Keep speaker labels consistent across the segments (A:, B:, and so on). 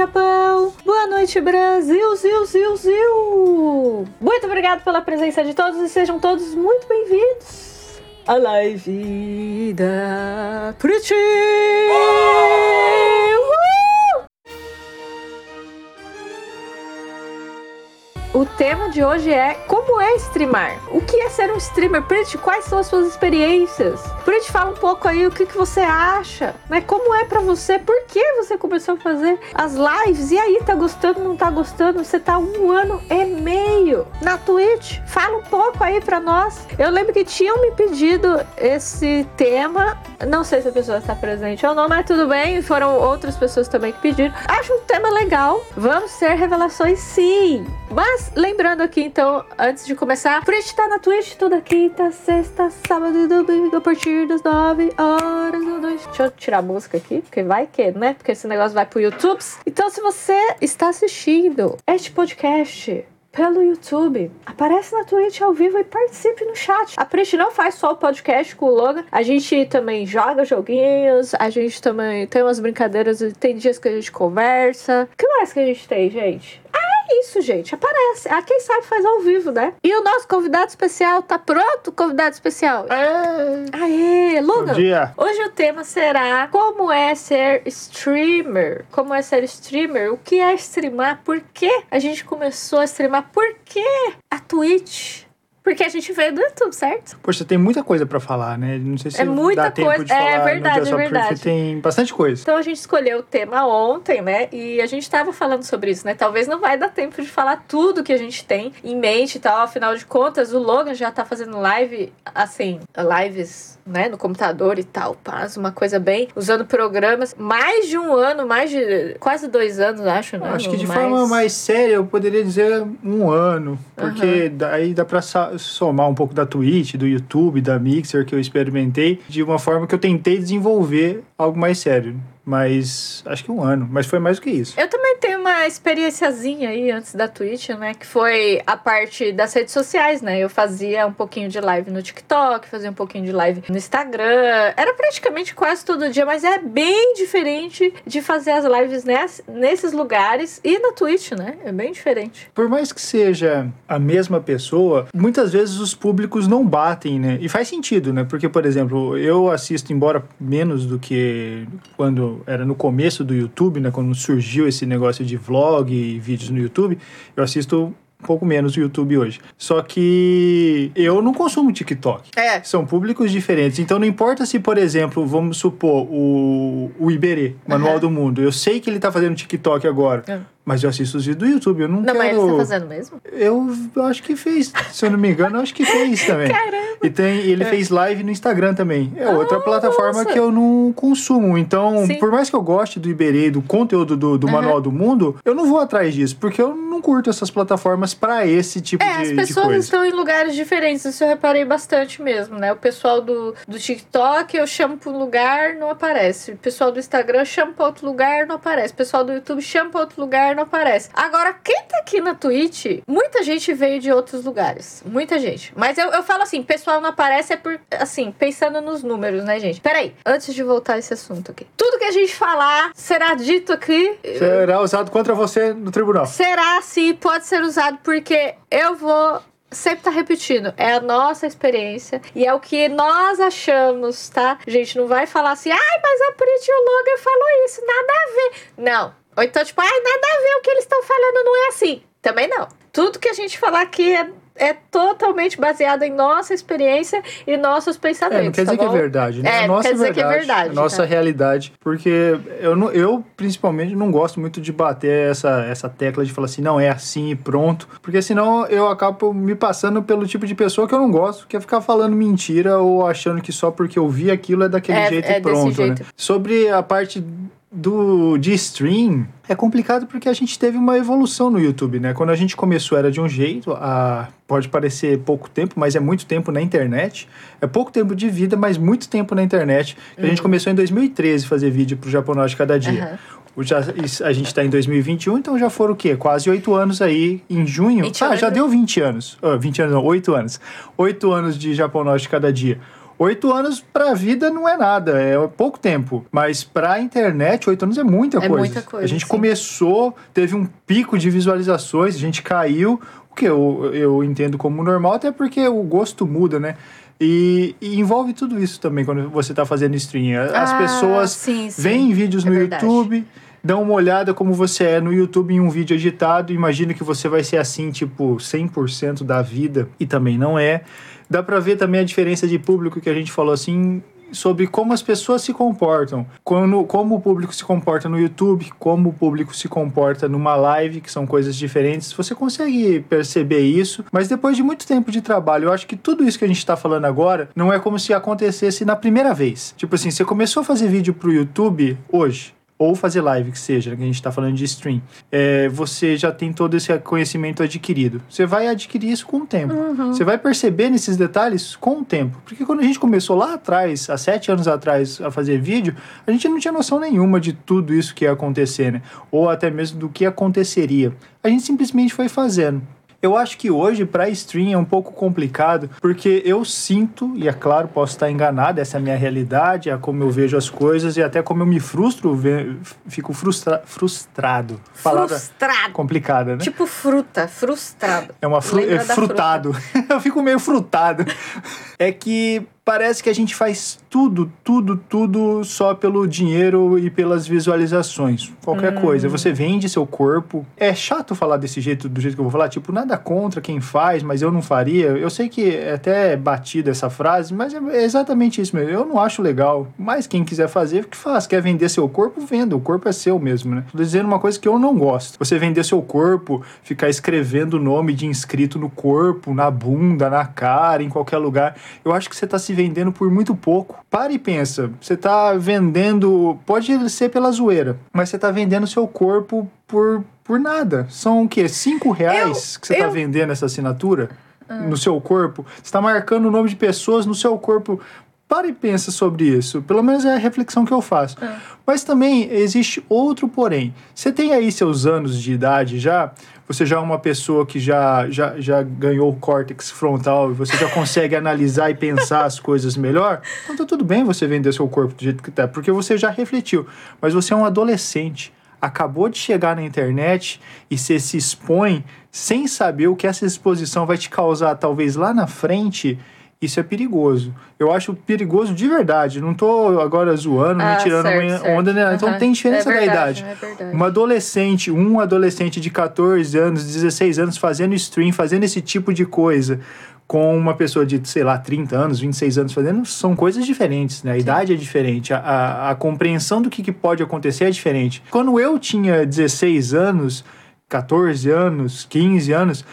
A: Japão! Boa noite, Brasil! Zil, zil, zil! Muito obrigado pela presença de todos e sejam todos muito bem-vindos à live da Pretty! O tema de hoje é como é streamar? O que é ser um streamer? Prit, quais são as suas experiências? Prit, fala um pouco aí o que, que você acha, né? Como é para você? Por que você começou a fazer as lives? E aí, tá gostando, não tá gostando? Você tá um ano e meio na Twitch? Fala um pouco aí pra nós. Eu lembro que tinham me pedido esse tema. Não sei se a pessoa está presente ou não, mas tudo bem. Foram outras pessoas também que pediram. Acho um tema legal. Vamos ter revelações sim. Mas lembrando aqui, então, antes de começar, por gente tá na Twitch toda quinta, sexta, sábado e domingo, a partir das 9 horas da noite. Deixa eu tirar a música aqui, porque vai que, né? Porque esse negócio vai pro YouTube. Então, se você está assistindo este podcast pelo YouTube. Aparece na Twitch ao vivo e participe no chat. A Print não faz só o podcast com o Logan. A gente também joga joguinhos, a gente também tem umas brincadeiras, tem dias que a gente conversa. O que mais que a gente tem, gente? É isso, gente. Aparece. Ah, quem sabe faz ao vivo, né? E o nosso convidado especial, tá pronto, convidado especial?
B: É.
A: Aê, Logan.
B: Bom dia.
A: Hoje o tema será como é ser streamer. Como é ser streamer? O que é streamar? Por que a gente começou a streamar? Por que a Twitch? Porque a gente veio do YouTube, certo?
B: Poxa, tem muita coisa pra falar, né? Não sei se
A: É muita
B: dá tempo
A: coisa.
B: de
A: É
B: falar
A: verdade,
B: no dia
A: é
B: só,
A: verdade.
B: porque tem bastante coisa.
A: Então a gente escolheu o tema ontem, né? E a gente tava falando sobre isso, né? Talvez não vai dar tempo de falar tudo que a gente tem em mente e tal. Afinal de contas, o Logan já tá fazendo live, assim, lives, né? No computador e tal. Paz, uma coisa bem. Usando programas. Mais de um ano, mais de. Quase dois anos, acho, né?
B: Acho que de
A: Mais-
B: forma mais séria eu poderia dizer um ano, porque daí dá pra somar um pouco da Twitch, do YouTube, da Mixer que eu experimentei, de uma forma que eu tentei desenvolver algo mais sério. Mas acho que um ano, mas foi mais do que isso.
A: Eu também tenho uma experiênciazinha aí antes da Twitch, né? Que foi a parte das redes sociais, né? Eu fazia um pouquinho de live no TikTok, fazia um pouquinho de live no Instagram. Era praticamente quase todo dia, mas é bem diferente de fazer as lives ness- nesses lugares e na Twitch, né? É bem diferente.
B: Por mais que seja a mesma pessoa, muitas vezes os públicos não batem, né? E faz sentido, né? Porque, por exemplo, eu assisto, embora menos do que quando era no começo do YouTube, né? Quando surgiu esse negócio de vlog e vídeos no YouTube, eu assisto um pouco menos o YouTube hoje. Só que eu não consumo TikTok.
A: É.
B: São públicos diferentes. Então não importa se, por exemplo, vamos supor, o, o Iberê, Manual
A: Aham.
B: do Mundo. Eu sei que ele tá fazendo TikTok agora.
A: É.
B: Mas eu assisto os vídeos do YouTube. Eu não,
A: Não,
B: quero.
A: mas ele tá fazendo mesmo?
B: Eu acho que fez, se eu não me engano, eu acho que fez também.
A: Caramba!
B: E tem, ele fez live no Instagram também. É outra
A: Ah,
B: plataforma
A: nossa.
B: que eu não consumo. Então,
A: Sim.
B: por mais que eu goste do Iberê, do conteúdo do, do
A: Aham.
B: Manual do Mundo, eu não vou atrás disso, porque eu não curto essas plataformas pra esse tipo
A: É,
B: de,
A: as
B: de
A: pessoas
B: coisa.
A: estão em lugares diferentes, isso eu reparei bastante mesmo, né? O pessoal do, do TikTok eu chamo pra um lugar, não aparece. O pessoal do Instagram chama pra outro lugar, não aparece. O pessoal do YouTube chama pra outro lugar, não aparece. Agora, quem tá aqui na Twitch, muita gente veio de outros lugares. Muita gente. Mas eu, eu falo assim, pessoal não aparece é por, assim, pensando nos números, né, gente? Peraí, antes de voltar a esse assunto aqui. Tudo que a gente falar será dito aqui
B: Será usado contra você no tribunal.
A: Será sim, pode ser usado, porque eu vou sempre tá repetindo. É a nossa experiência e é o que nós achamos, tá? Gente, não vai falar assim, ai, mas a Pretty e o Logan falou isso, nada a ver. Não. Ou então, tipo, ai, nada a ver o que eles estão falando, não é assim. Também não. Tudo que a gente falar aqui é, é totalmente baseado em nossa experiência e nossos pensamentos.
B: É, não quer
A: tá
B: dizer que é verdade, né?
A: É,
B: a nossa
A: quer dizer que é
B: verdade,
A: verdade,
B: A nossa
A: tá?
B: realidade. Porque eu, não, eu, principalmente, não gosto muito de bater essa, essa tecla de falar assim, não, é assim e pronto. Porque senão eu acabo me passando pelo tipo de pessoa que eu não gosto, que é ficar falando mentira ou achando que só porque eu vi aquilo é daquele
A: É,
B: jeito
A: é
B: e
A: desse
B: pronto,
A: jeito.
B: né? Sobre a parte do de stream é complicado porque a gente teve uma evolução no YouTube, né? Quando a gente começou era de um jeito, a, pode parecer pouco tempo, mas é muito tempo na internet. É pouco tempo de vida, mas muito tempo na internet. A gente começou em 2013 a fazer vídeo pro Japonês de cada dia. O já, a gente está em 2021, então já foram o quê? Quase oito anos aí em junho.
A: 20
B: ah, já deu 20 anos. Ah, 20 anos não, oito anos. Oito anos de Japonês de cada dia. Oito anos pra vida não é nada, é pouco tempo. Mas pra internet, oito anos é muita
A: É
B: coisa.
A: muita coisa,
B: A gente
A: sim.
B: começou, teve um pico de visualizações, a gente caiu, o que eu, eu entendo como normal, até porque o gosto muda, né? E, e envolve tudo isso também quando você tá fazendo stream. As
A: Ah,
B: pessoas
A: sim, sim.
B: veem vídeos
A: É
B: no
A: verdade.
B: YouTube, dão uma olhada como você é no YouTube em um vídeo editado, imagina que você vai ser assim, tipo, 100% da vida, e também não é. Dá pra ver também a diferença de público que a gente falou assim, sobre como as pessoas se comportam. Quando, como o público se comporta no YouTube, como o público se comporta numa live, que são coisas diferentes. Você consegue perceber isso, mas depois de muito tempo de trabalho, eu acho que tudo isso que a gente tá falando agora não é como se acontecesse na primeira vez. Tipo assim, você começou a fazer vídeo pro YouTube hoje ou fazer live, que seja, que a gente está falando de stream, é, você já tem todo esse conhecimento adquirido. Você vai adquirir isso com o tempo. Você vai perceber nesses detalhes com o tempo. Porque quando a gente começou lá atrás, há sete anos atrás, a fazer vídeo, a gente não tinha noção nenhuma de tudo isso que ia acontecer, né? Ou até mesmo do que aconteceria. A gente simplesmente foi fazendo. Eu acho que hoje, para stream, é um pouco complicado, porque eu sinto, e é claro, posso estar enganado, essa é a minha realidade, é como eu vejo as coisas e até como eu me frustro, fico frustra frustrado. Palavra
A: Frustrado.
B: complicada, né?
A: Tipo fruta, frustrado.
B: É uma fru é frutado. eu fico meio frutado. É que parece que a gente faz tudo, tudo, tudo só pelo dinheiro e pelas visualizações. Qualquer
A: Hum.
B: coisa. Você vende seu corpo. É chato falar desse jeito, do jeito que eu vou falar. Tipo, nada contra quem faz, mas eu não faria. Eu sei que é até batida essa frase, mas é exatamente isso mesmo. Eu não acho legal. Mas quem quiser fazer, que faz. Quer vender seu corpo, venda. O corpo é seu mesmo, né? Tô dizendo uma coisa que eu não gosto. Você vender seu corpo, ficar escrevendo o nome de inscrito no corpo, na bunda, na cara, em qualquer lugar. Eu acho que você tá se vendendo por muito pouco. Para e pensa. Você tá vendendo. Pode ser pela zoeira, mas você tá vendendo seu corpo por, por nada. São o quê? Cinco reais que você tá
A: eu-
B: vendendo essa assinatura no seu corpo? Você tá marcando o nome de pessoas no seu corpo. Para e pensa sobre isso. Pelo menos é a reflexão que eu faço. Mas também existe outro porém. Você tem aí seus anos de idade já, você já é uma pessoa que já, já, já ganhou o córtex frontal, você já consegue analisar e pensar as coisas melhor, então tá tudo bem você vender seu corpo do jeito que tá, porque você já refletiu. Mas você é um adolescente, acabou de chegar na internet e você se expõe sem saber o que essa exposição vai te causar, talvez lá na frente. Isso é perigoso. Eu acho perigoso de verdade. Não tô agora zoando,
A: Ah,
B: me tirando
A: certo, certo.
B: onda, né? Então
A: Aham.
B: tem diferença
A: É
B: da
A: verdade,
B: idade.
A: é.
B: Uma adolescente, um adolescente de 14 anos, 16 anos fazendo stream, fazendo esse tipo de coisa, com uma pessoa de, sei lá, 30 anos, 26 anos fazendo, são coisas diferentes, né? A idade é diferente, a, a, a compreensão do que, que pode acontecer é diferente. Quando eu tinha 16 anos, 14 anos, 15 anos,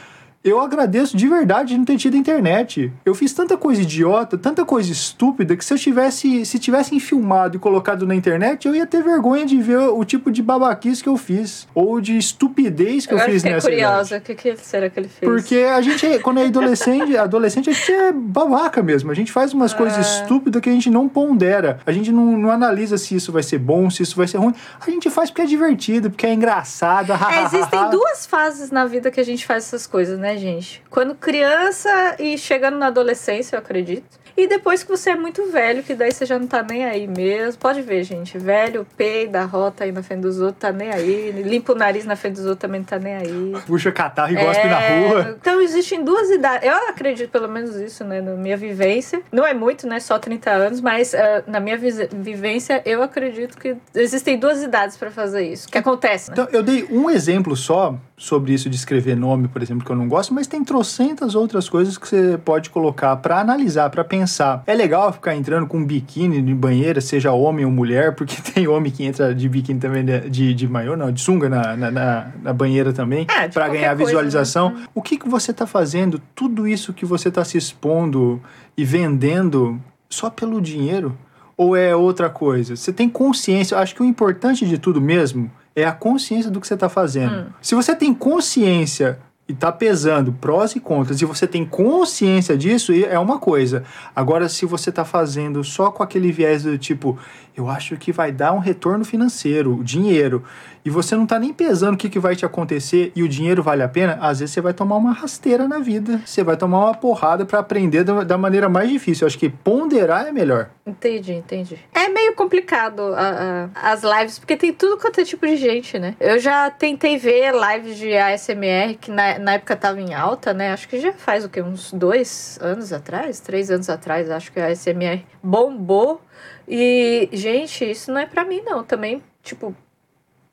B: eu agradeço de verdade de não ter tido internet. Eu fiz tanta coisa idiota, tanta coisa estúpida, que se eu tivesse, se tivessem filmado e colocado na internet, eu ia ter vergonha de ver o tipo de babaquice que eu fiz. Ou de estupidez que eu
A: Agora
B: fiz
A: fiquei
B: nessa
A: curiosa. O que, que será que ele fez?
B: Porque a gente, é- quando é adolescente, adolescente, a gente é babaca mesmo. A gente faz umas coisas
A: Ah.
B: estúpidas que a gente não pondera. A gente não, não analisa se isso vai ser bom, se isso vai ser ruim. A gente faz porque é divertido, porque é engraçado.
A: É, existem duas fases na vida que a gente faz essas coisas, né, gente? Quando criança e chegando na adolescência, eu acredito. E depois que você é muito velho, que daí você já não tá nem aí mesmo. Pode ver, gente. Velho, peida, rota aí na frente dos outros, tá nem aí. Limpa o nariz na frente dos outros, também não tá nem aí.
B: Puxa catarro e gospe na
A: É,
B: rua.
A: Então existem duas idades. Eu acredito pelo menos isso, né? Na minha vivência. Não é muito, né? Só 30 anos, mas ah, na minha vi- vivência, eu acredito que existem duas idades pra fazer isso. Que acontece, né?
B: Então, eu dei um exemplo só sobre isso de escrever nome, por exemplo, que eu não gosto, mas tem trocentas outras coisas que você pode colocar pra analisar, pra pensar. É legal ficar entrando com um biquíni de banheira, seja homem ou mulher, porque tem homem que entra de biquíni também, né, de, de maiô, não, de sunga na, na, na- na banheira também,
A: É, qualquer
B: ganhar
A: coisa,
B: visualização.
A: né?
B: O que, que você tá fazendo? Tudo isso que você tá se expondo e vendendo só pelo dinheiro? Ou é outra coisa? Você tem consciência. Eu acho que o importante de tudo mesmo é a consciência do que você está fazendo.
A: Hum.
B: Se você tem consciência e tá pesando prós e contras, e você tem consciência disso, é uma coisa. Agora, se você tá fazendo só com aquele viés do tipo, eu acho que vai dar um retorno financeiro, dinheiro, e você não tá nem pesando o que, que vai te acontecer e o dinheiro vale a pena, às vezes você vai tomar uma rasteira na vida. Você vai tomar uma porrada para aprender da, da, maneira mais difícil. Eu acho que ponderar é melhor.
A: Entendi, entendi. É meio complicado a, a, as lives, porque tem tudo quanto é tipo de gente, né? Eu já tentei ver lives de ASMR, que na, na época tava em alta, né? Acho que já faz o quê? Uns dois anos atrás? Três anos atrás, acho que a ASMR bombou. E, gente, isso não é para mim, não. Também, tipo,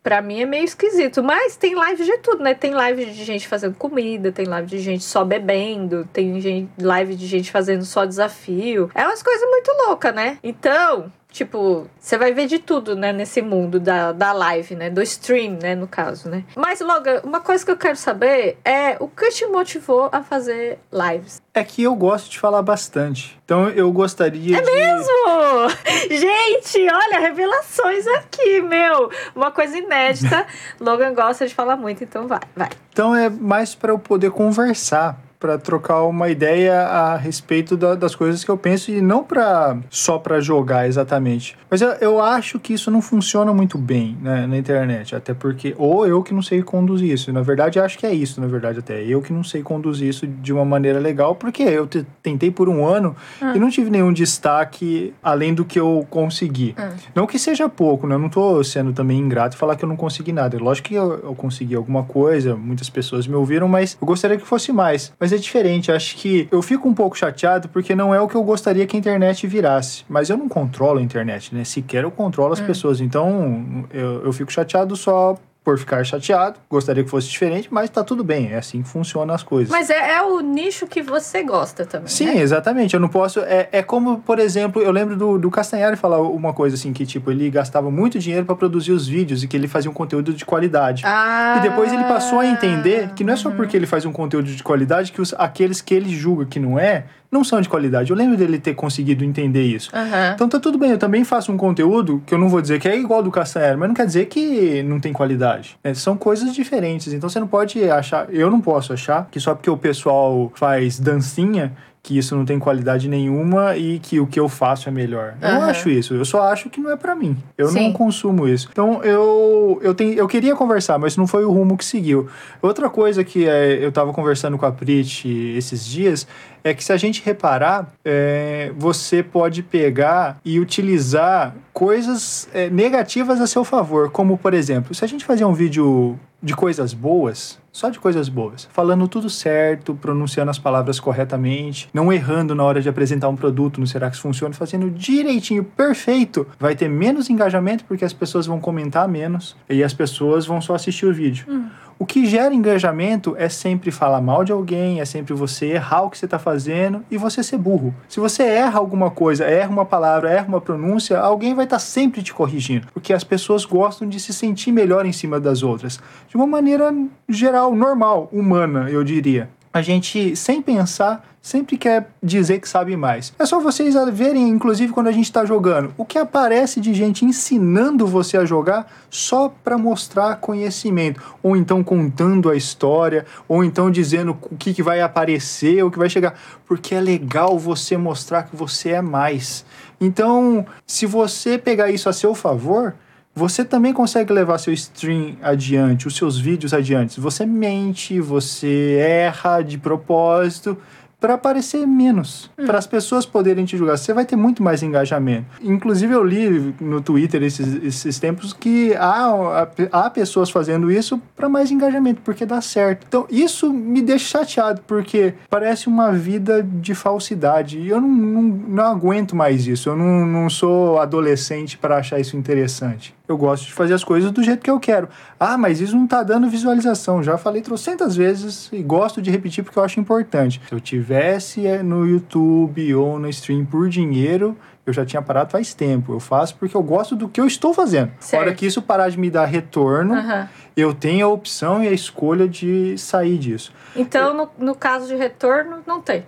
A: Pra mim é meio esquisito. Mas tem live de tudo, né? Tem live de gente fazendo comida, tem live de gente só bebendo, tem gente, live de gente fazendo só desafio. É umas coisas muito loucas, né? Então, Tipo, você vai ver de tudo, né, nesse mundo da, da live, né? Do stream, né, no caso, né? Mas, Logan, uma coisa que eu quero saber é o que te motivou a fazer lives?
B: É que eu gosto de falar bastante. Então eu gostaria
A: é
B: de.
A: É mesmo? Gente, olha, revelações aqui, meu. Uma coisa inédita. Logan gosta de falar muito, então vai, vai.
B: Então é mais para eu poder conversar para trocar uma ideia a respeito da, das coisas que eu penso e não para só para jogar exatamente. Mas eu, eu acho que isso não funciona muito bem né, na internet, até porque ou eu que não sei conduzir isso. Na verdade, acho que é isso, na verdade até eu que não sei conduzir isso de uma maneira legal, porque eu te, tentei por um ano ah. e não tive nenhum destaque além do que eu consegui. Ah. Não que seja pouco, né? Eu não tô sendo também ingrato e falar que eu não consegui nada. Lógico que eu, eu consegui alguma coisa, muitas pessoas me ouviram, mas eu gostaria que fosse mais. Mas é diferente. Acho que eu fico um pouco chateado porque não é o que eu gostaria que a internet virasse. Mas eu não controlo a internet, né? Sequer eu controlo as hum. pessoas. Então eu, eu fico chateado só por ficar chateado, gostaria que fosse diferente, mas tá tudo bem, é assim que funcionam as coisas.
A: Mas é, é o nicho que você gosta também.
B: Sim,
A: né?
B: exatamente. Eu não posso. É, é como, por exemplo, eu lembro do, do Castanhari falar uma coisa assim: que tipo, ele gastava muito dinheiro para produzir os vídeos e que ele fazia um conteúdo de qualidade.
A: Ah,
B: e depois ele passou a entender que não é só uhum. porque ele faz um conteúdo de qualidade que os, aqueles que ele julga que não é, não são de qualidade. Eu lembro dele ter conseguido entender isso.
A: Uhum.
B: Então tá tudo bem, eu também faço um conteúdo que eu não vou dizer que é igual do Castanheira, mas não quer dizer que não tem qualidade. É, são coisas diferentes. Então você não pode achar, eu não posso achar que só porque o pessoal faz dancinha que isso não tem qualidade nenhuma e que o que eu faço é melhor. Eu não acho isso. Eu só acho que não é para mim. Eu Sim. não consumo isso. Então eu eu tenho, eu queria conversar, mas não foi o rumo que seguiu. Outra coisa que é, eu tava conversando com a Prit esses dias é que se a gente reparar, é, você pode pegar e utilizar coisas é, negativas a seu favor, como por exemplo, se a gente fazer um vídeo de coisas boas, só de coisas boas, falando tudo certo, pronunciando as palavras corretamente, não errando na hora de apresentar um produto no Será que funciona, fazendo direitinho, perfeito, vai ter menos engajamento porque as pessoas vão comentar menos e as pessoas vão só assistir o vídeo. Hum. O que gera engajamento é sempre falar mal de alguém, é sempre você errar o que você está fazendo e você ser burro. Se você erra alguma coisa, erra uma palavra, erra uma pronúncia, alguém vai estar tá sempre te corrigindo, porque as pessoas gostam de se sentir melhor em cima das outras, de uma maneira geral, normal, humana, eu diria. A gente, sem pensar, sempre quer dizer que sabe mais. É só vocês verem, inclusive quando a gente está jogando, o que aparece de gente ensinando você a jogar só para mostrar conhecimento, ou então contando a história, ou então dizendo o que, que vai aparecer, o que vai chegar, porque é legal você mostrar que você é mais. Então, se você pegar isso a seu favor, você também consegue levar seu stream adiante, os seus vídeos adiante. Você mente, você erra de propósito para aparecer menos, hum. para as pessoas poderem te julgar. Você vai ter muito mais engajamento. Inclusive, eu li no Twitter esses, esses tempos que há, há pessoas fazendo isso para mais engajamento, porque dá certo. Então, isso me deixa chateado, porque parece uma vida de falsidade. E eu não, não, não aguento mais isso. Eu não, não sou adolescente para achar isso interessante. Eu gosto de fazer as coisas do jeito que eu quero. Ah, mas isso não tá dando visualização. Já falei trocentas vezes e gosto de repetir porque eu acho importante. Se eu tivesse eh, no YouTube ou no stream por dinheiro, eu já tinha parado faz tempo. Eu faço porque eu gosto do que eu estou fazendo. Certo. hora que isso parar de me dar retorno, uhum. eu tenho a opção e a escolha de sair disso.
A: Então, eu... no, no caso de retorno, não tem?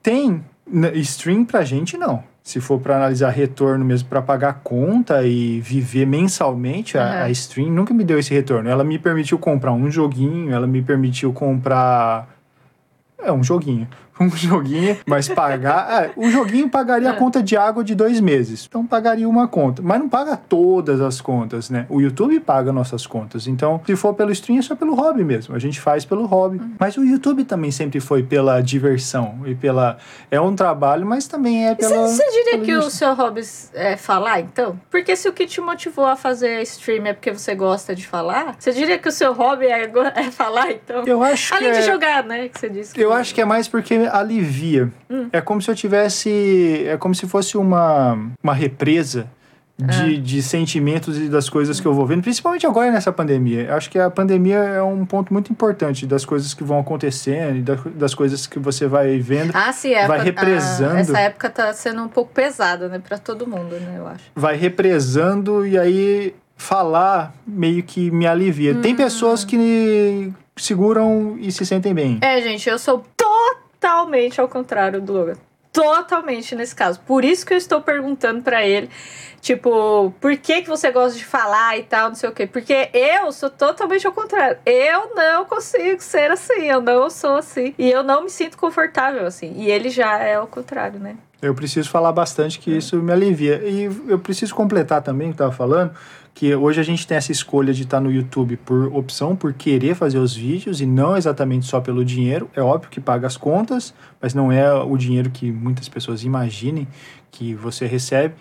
B: Tem. Stream pra gente, não se for para analisar retorno mesmo para pagar conta e viver mensalmente, uhum. a, a stream nunca me deu esse retorno. Ela me permitiu comprar um joguinho, ela me permitiu comprar. É um joguinho. Um joguinho, mas pagar. É, o joguinho pagaria a conta de água de dois meses. Então pagaria uma conta. Mas não paga todas as contas, né? O YouTube paga nossas contas. Então, se for pelo stream, é só pelo hobby mesmo. A gente faz pelo hobby. Uhum. Mas o YouTube também sempre foi pela diversão e pela. É um trabalho, mas também é pela.
A: Você diria que o seu hobby é falar, então? Porque se o que te motivou a fazer stream é porque você gosta de falar, você diria que o seu hobby é, é falar, então?
B: Eu acho
A: Além
B: de
A: é... jogar, né? Que você disse. Que
B: eu acho que é mais porque alivia. Hum. É como se eu tivesse. É como se fosse uma, uma represa de, ah. de sentimentos e das coisas que eu vou vendo, principalmente agora nessa pandemia. Acho que a pandemia é um ponto muito importante das coisas que vão acontecendo e das, das coisas que você vai vendo.
A: Ah, sim,
B: é. Vai represando.
A: essa época tá sendo um pouco pesada, né, para todo mundo, né, eu acho.
B: Vai represando e aí falar meio que me alivia. Hum. Tem pessoas que seguram e se sentem bem.
A: É, gente, eu sou totalmente ao contrário do Logan. Totalmente nesse caso. Por isso que eu estou perguntando para ele Tipo, por que, que você gosta de falar e tal, não sei o quê. Porque eu sou totalmente ao contrário. Eu não consigo ser assim, eu não sou assim. E eu não me sinto confortável assim. E ele já é ao contrário, né?
B: Eu preciso falar bastante que isso me alivia. E eu preciso completar também o que estava falando, que hoje a gente tem essa escolha de estar no YouTube por opção, por querer fazer os vídeos e não exatamente só pelo dinheiro. É óbvio que paga as contas, mas não é o dinheiro que muitas pessoas imaginem que você recebe.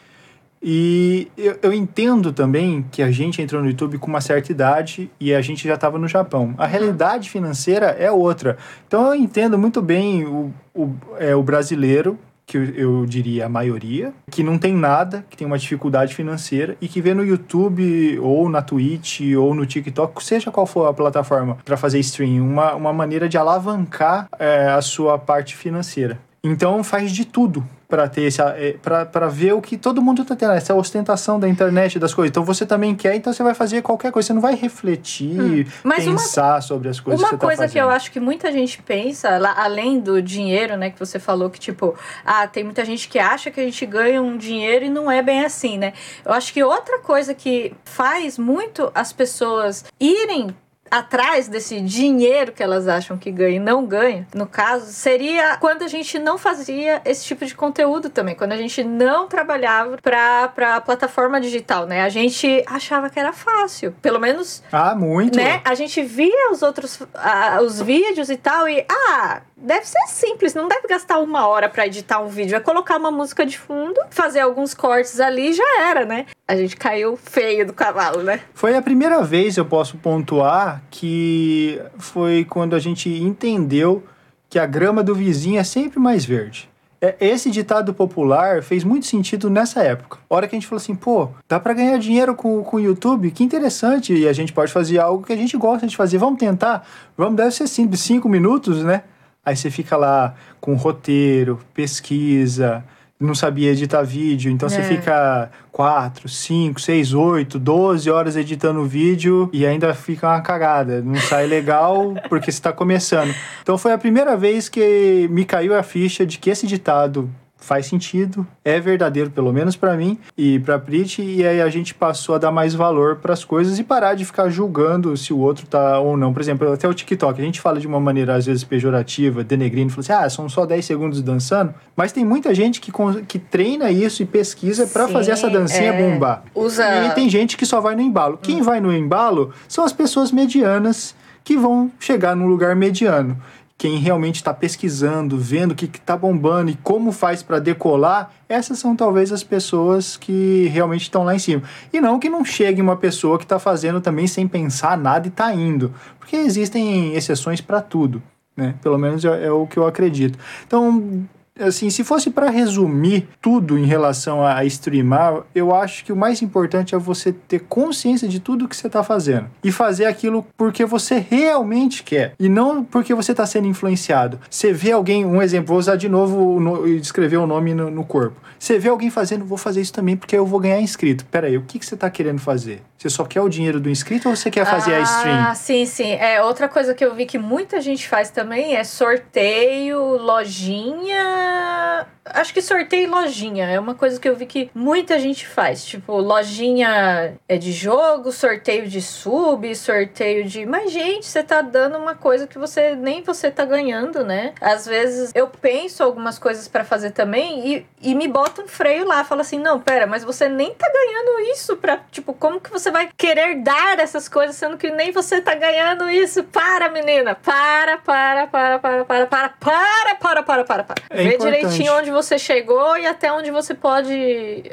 B: E eu, eu, entendo também que a gente entrou no YouTube com uma certa idade e a gente já estava no Japão. A realidade financeira é outra. Então eu entendo muito bem o, o, é, o brasileiro, que eu, eu, diria a maioria, que não tem nada, que tem uma dificuldade financeira e que vê no YouTube ou na Twitch ou no TikTok, seja qual for a plataforma para fazer stream, uma, uma maneira de alavancar é, a sua parte financeira. Então faz de tudo para ter esse é, para ver o que todo mundo está tendo essa ostentação da internet das coisas então você também quer então você vai fazer qualquer coisa você não vai refletir hum. pensar uma, sobre as coisas
A: uma
B: que você
A: tá coisa
B: tá
A: que eu acho que muita gente pensa lá, além do dinheiro né que você falou que tipo ah tem muita gente que acha que a gente ganha um dinheiro e não é bem assim né eu acho que outra coisa que faz muito as pessoas irem atrás desse dinheiro que elas acham que ganham e não ganham, no caso, seria quando a gente não fazia esse tipo de conteúdo também, quando a gente não trabalhava para pra plataforma digital, né? A gente achava que era fácil, pelo menos.
B: Ah, muito.
A: Né? A gente via os outros, uh, os vídeos e tal, e ah, deve ser simples, não deve gastar uma hora para editar um vídeo, é colocar uma música de fundo, fazer alguns cortes ali e já era, né? A gente caiu feio do cavalo, né?
B: Foi a primeira vez, eu posso pontuar, que foi quando a gente entendeu que a grama do vizinho é sempre mais verde. É, esse ditado popular fez muito sentido nessa época. Hora que a gente falou assim, pô, dá para ganhar dinheiro com, com o YouTube, que interessante, e a gente pode fazer algo que a gente gosta de fazer. Vamos tentar? Vamos, deve ser simples, cinco minutos, né? Aí você fica lá com roteiro, pesquisa, não sabia editar vídeo, então é. você fica 4, 5, 6, 8, 12 horas editando o vídeo e ainda fica uma cagada. Não sai legal porque você está começando. Então foi a primeira vez que me caiu a ficha de que esse ditado faz sentido, é verdadeiro, pelo menos para mim e para Prit, e aí a gente passou a dar mais valor para as coisas e parar de ficar julgando se o outro tá ou não. Por exemplo, até o TikTok, a gente fala de uma maneira às vezes pejorativa, denegrindo, fala assim: "Ah, são só 10 segundos dançando", mas tem muita gente que, que treina isso e pesquisa para fazer essa dancinha é... bombar.
A: Usa...
B: E tem gente que só vai no embalo. Quem hum. vai no embalo são as pessoas medianas que vão chegar num lugar mediano quem realmente está pesquisando, vendo o que está bombando e como faz para decolar, essas são talvez as pessoas que realmente estão lá em cima. E não que não chegue uma pessoa que está fazendo também sem pensar nada e está indo, porque existem exceções para tudo. Né? Pelo menos é, é o que eu acredito. Então, assim, se fosse para resumir tudo em relação a streamar, eu acho que o mais importante é você ter consciência de tudo que você está fazendo e fazer aquilo porque você realmente quer e não porque você está sendo influenciado. Você vê alguém, um exemplo, vou usar de novo e escrever o nome no, no, corpo. Você vê alguém fazendo, vou fazer isso também porque eu vou ganhar inscrito. Pera aí, o que, que você está querendo fazer? Você só quer o dinheiro do inscrito ou você quer fazer
A: ah,
B: a stream?
A: Ah, sim, sim. É outra coisa que eu vi que muita gente faz também é sorteio, lojinha Acho que sorteio e lojinha. É uma coisa que eu vi que muita gente faz. Tipo, lojinha é de jogo, sorteio de sub, sorteio de. Mas, gente, você tá dando uma coisa que você nem você tá ganhando, né? Às vezes eu penso algumas coisas para fazer também e, e me bota um freio lá. Fala assim: não, pera, mas você nem tá ganhando isso pra. Tipo, como que você vai querer dar essas coisas sendo que nem você tá ganhando isso? Para, menina! Para, para, para, para, para, para, para, para, para, para, para.
B: É
A: Vê
B: importante.
A: direitinho onde você chegou e até onde você pode.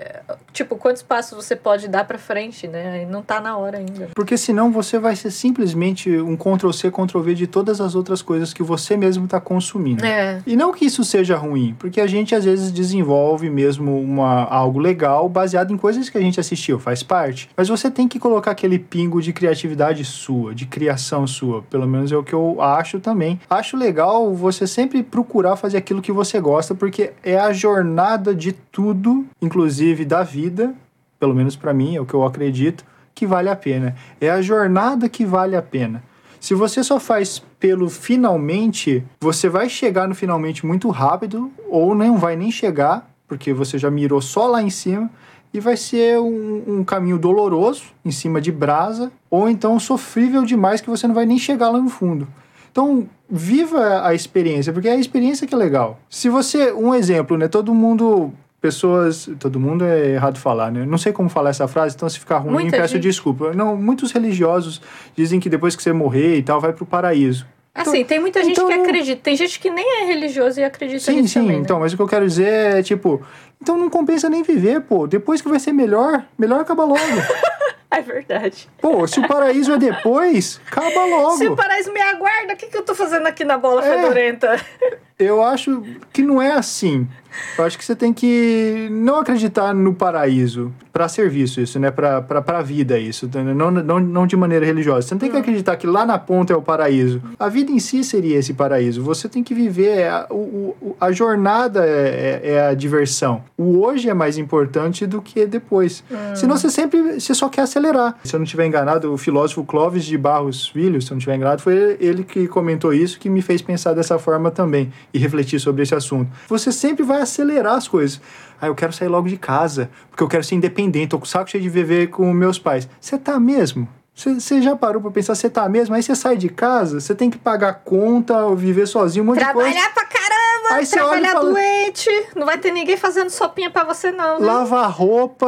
A: Tipo, quantos passos você pode dar pra frente, né? E não tá na hora ainda.
B: Porque senão você vai ser simplesmente um Ctrl-C, Ctrl-V de todas as outras coisas que você mesmo está consumindo.
A: É.
B: E não que isso seja ruim, porque a gente às vezes desenvolve mesmo uma, algo legal baseado em coisas que a gente assistiu, faz parte. Mas você tem que colocar aquele pingo de criatividade sua, de criação sua. Pelo menos é o que eu acho também. Acho legal você sempre procurar fazer aquilo que você gosta, porque é a jornada de tudo, inclusive da vida, pelo menos para mim, é o que eu acredito, que vale a pena. É a jornada que vale a pena. Se você só faz pelo finalmente, você vai chegar no finalmente muito rápido, ou não vai nem chegar, porque você já mirou só lá em cima, e vai ser um, um caminho doloroso, em cima de brasa, ou então sofrível demais que você não vai nem chegar lá no fundo. Então, viva a experiência, porque é a experiência que é legal. Se você, um exemplo, né? Todo mundo pessoas, todo mundo é errado falar, né? Não sei como falar essa frase, então se ficar ruim,
A: Muita
B: peço
A: gente-
B: desculpa. Não, muitos religiosos dizem que depois que você morrer e tal, vai pro paraíso.
A: Assim, tem muita gente
B: então
A: que acredita. Tem gente que nem é religioso e acredita
B: Sim,
A: nisso
B: sim,
A: também, né?
B: então, mas o que eu quero dizer é, tipo, então não compensa nem viver, pô. Depois que vai ser melhor, melhor acaba logo.
A: É verdade.
B: pô, se o paraíso é depois, acaba logo.
A: Se o paraíso me aguarda, o que, que eu tô fazendo aqui na bola
B: É.
A: fedorenta?
B: Eu acho que não é assim. Eu acho que você tem que não acreditar no paraíso para serviço, isso, né? Pra, pra vida, isso. Não, não, não de maneira religiosa. Você não tem que acreditar que lá na ponta é o paraíso. A vida em si seria esse paraíso. Você tem que viver. é A, o, a jornada é, é- é a diversão. O hoje é mais importante do que depois. Senão você sempre. Você só quer acelerar. Se eu não estiver enganado, o filósofo Clóvis de Barros Filho, se eu não estiver enganado, foi ele que comentou isso que me fez pensar dessa forma também e refletir sobre esse assunto. Você sempre vai acelerar as coisas. Ah, eu quero sair logo de casa, porque eu quero ser independente, tô com o saco cheio de viver com meus pais. Você tá mesmo? Você já parou pra pensar, você tá mesmo? Aí você sai de casa, você tem que pagar conta, ou viver sozinho, um monte de coisa.
A: Trabalhar pra caramba,
B: Aí
A: trabalhar
B: fala-
A: doente. Não vai ter ninguém fazendo sopinha pra você, não. né?
B: Lavar roupa,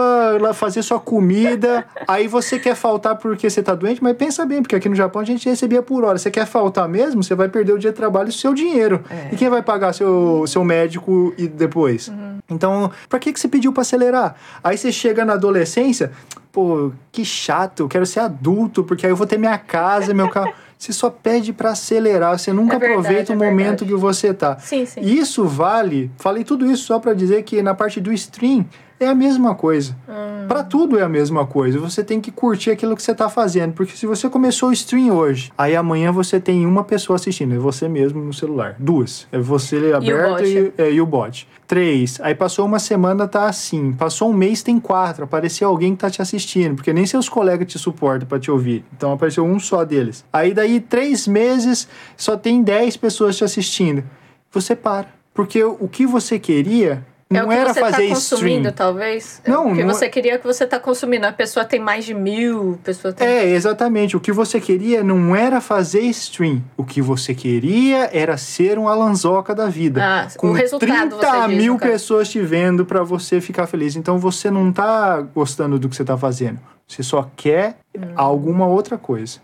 B: fazer sua comida. aí você quer faltar porque você tá doente, mas pensa bem, porque aqui no Japão a gente recebia por hora. Você quer faltar mesmo, você vai perder o dia de trabalho e o seu dinheiro.
A: É.
B: E quem vai pagar seu, seu médico e depois?
A: Uhum.
B: Então, pra que, que você pediu pra acelerar? Aí você chega na adolescência, pô, que chato, eu quero ser adulto, porque aí eu vou ter minha casa, meu carro. Você só pede pra acelerar, você nunca
A: É verdade,
B: aproveita
A: é
B: o momento
A: verdade.
B: que você tá.
A: Sim, sim.
B: Isso vale. Falei tudo isso só pra dizer que na parte do stream é a mesma coisa.
A: Hum.
B: Pra tudo é a mesma coisa. Você tem que curtir aquilo que você tá fazendo, porque se você começou o stream hoje, aí amanhã você tem uma pessoa assistindo, é você mesmo no celular. Duas, é você aberto
A: bot.
B: e, é, e o bot. Três, aí passou uma semana tá assim, passou um mês tem quatro, apareceu alguém que tá te assistindo, porque nem seus colegas te suportam pra te ouvir. Então apareceu um só deles. Aí daí três meses só tem dez pessoas te assistindo. Você para, porque o que você queria
A: É
B: não
A: o que
B: era
A: você
B: fazer
A: tá consumindo,
B: stream.
A: talvez?
B: Não,
A: O que
B: não é-
A: você queria que você tá consumindo. A pessoa tem mais de mil, pessoa tem...
B: É, exatamente. O que você queria não era fazer stream. O que você queria era ser um Alanzoca da vida.
A: Ah, o
B: com
A: resultado,
B: 30
A: você diz,
B: mil
A: caso.
B: pessoas te vendo pra você ficar feliz. Então você não tá gostando do que você tá fazendo. Você só quer
A: Hum.
B: alguma outra coisa.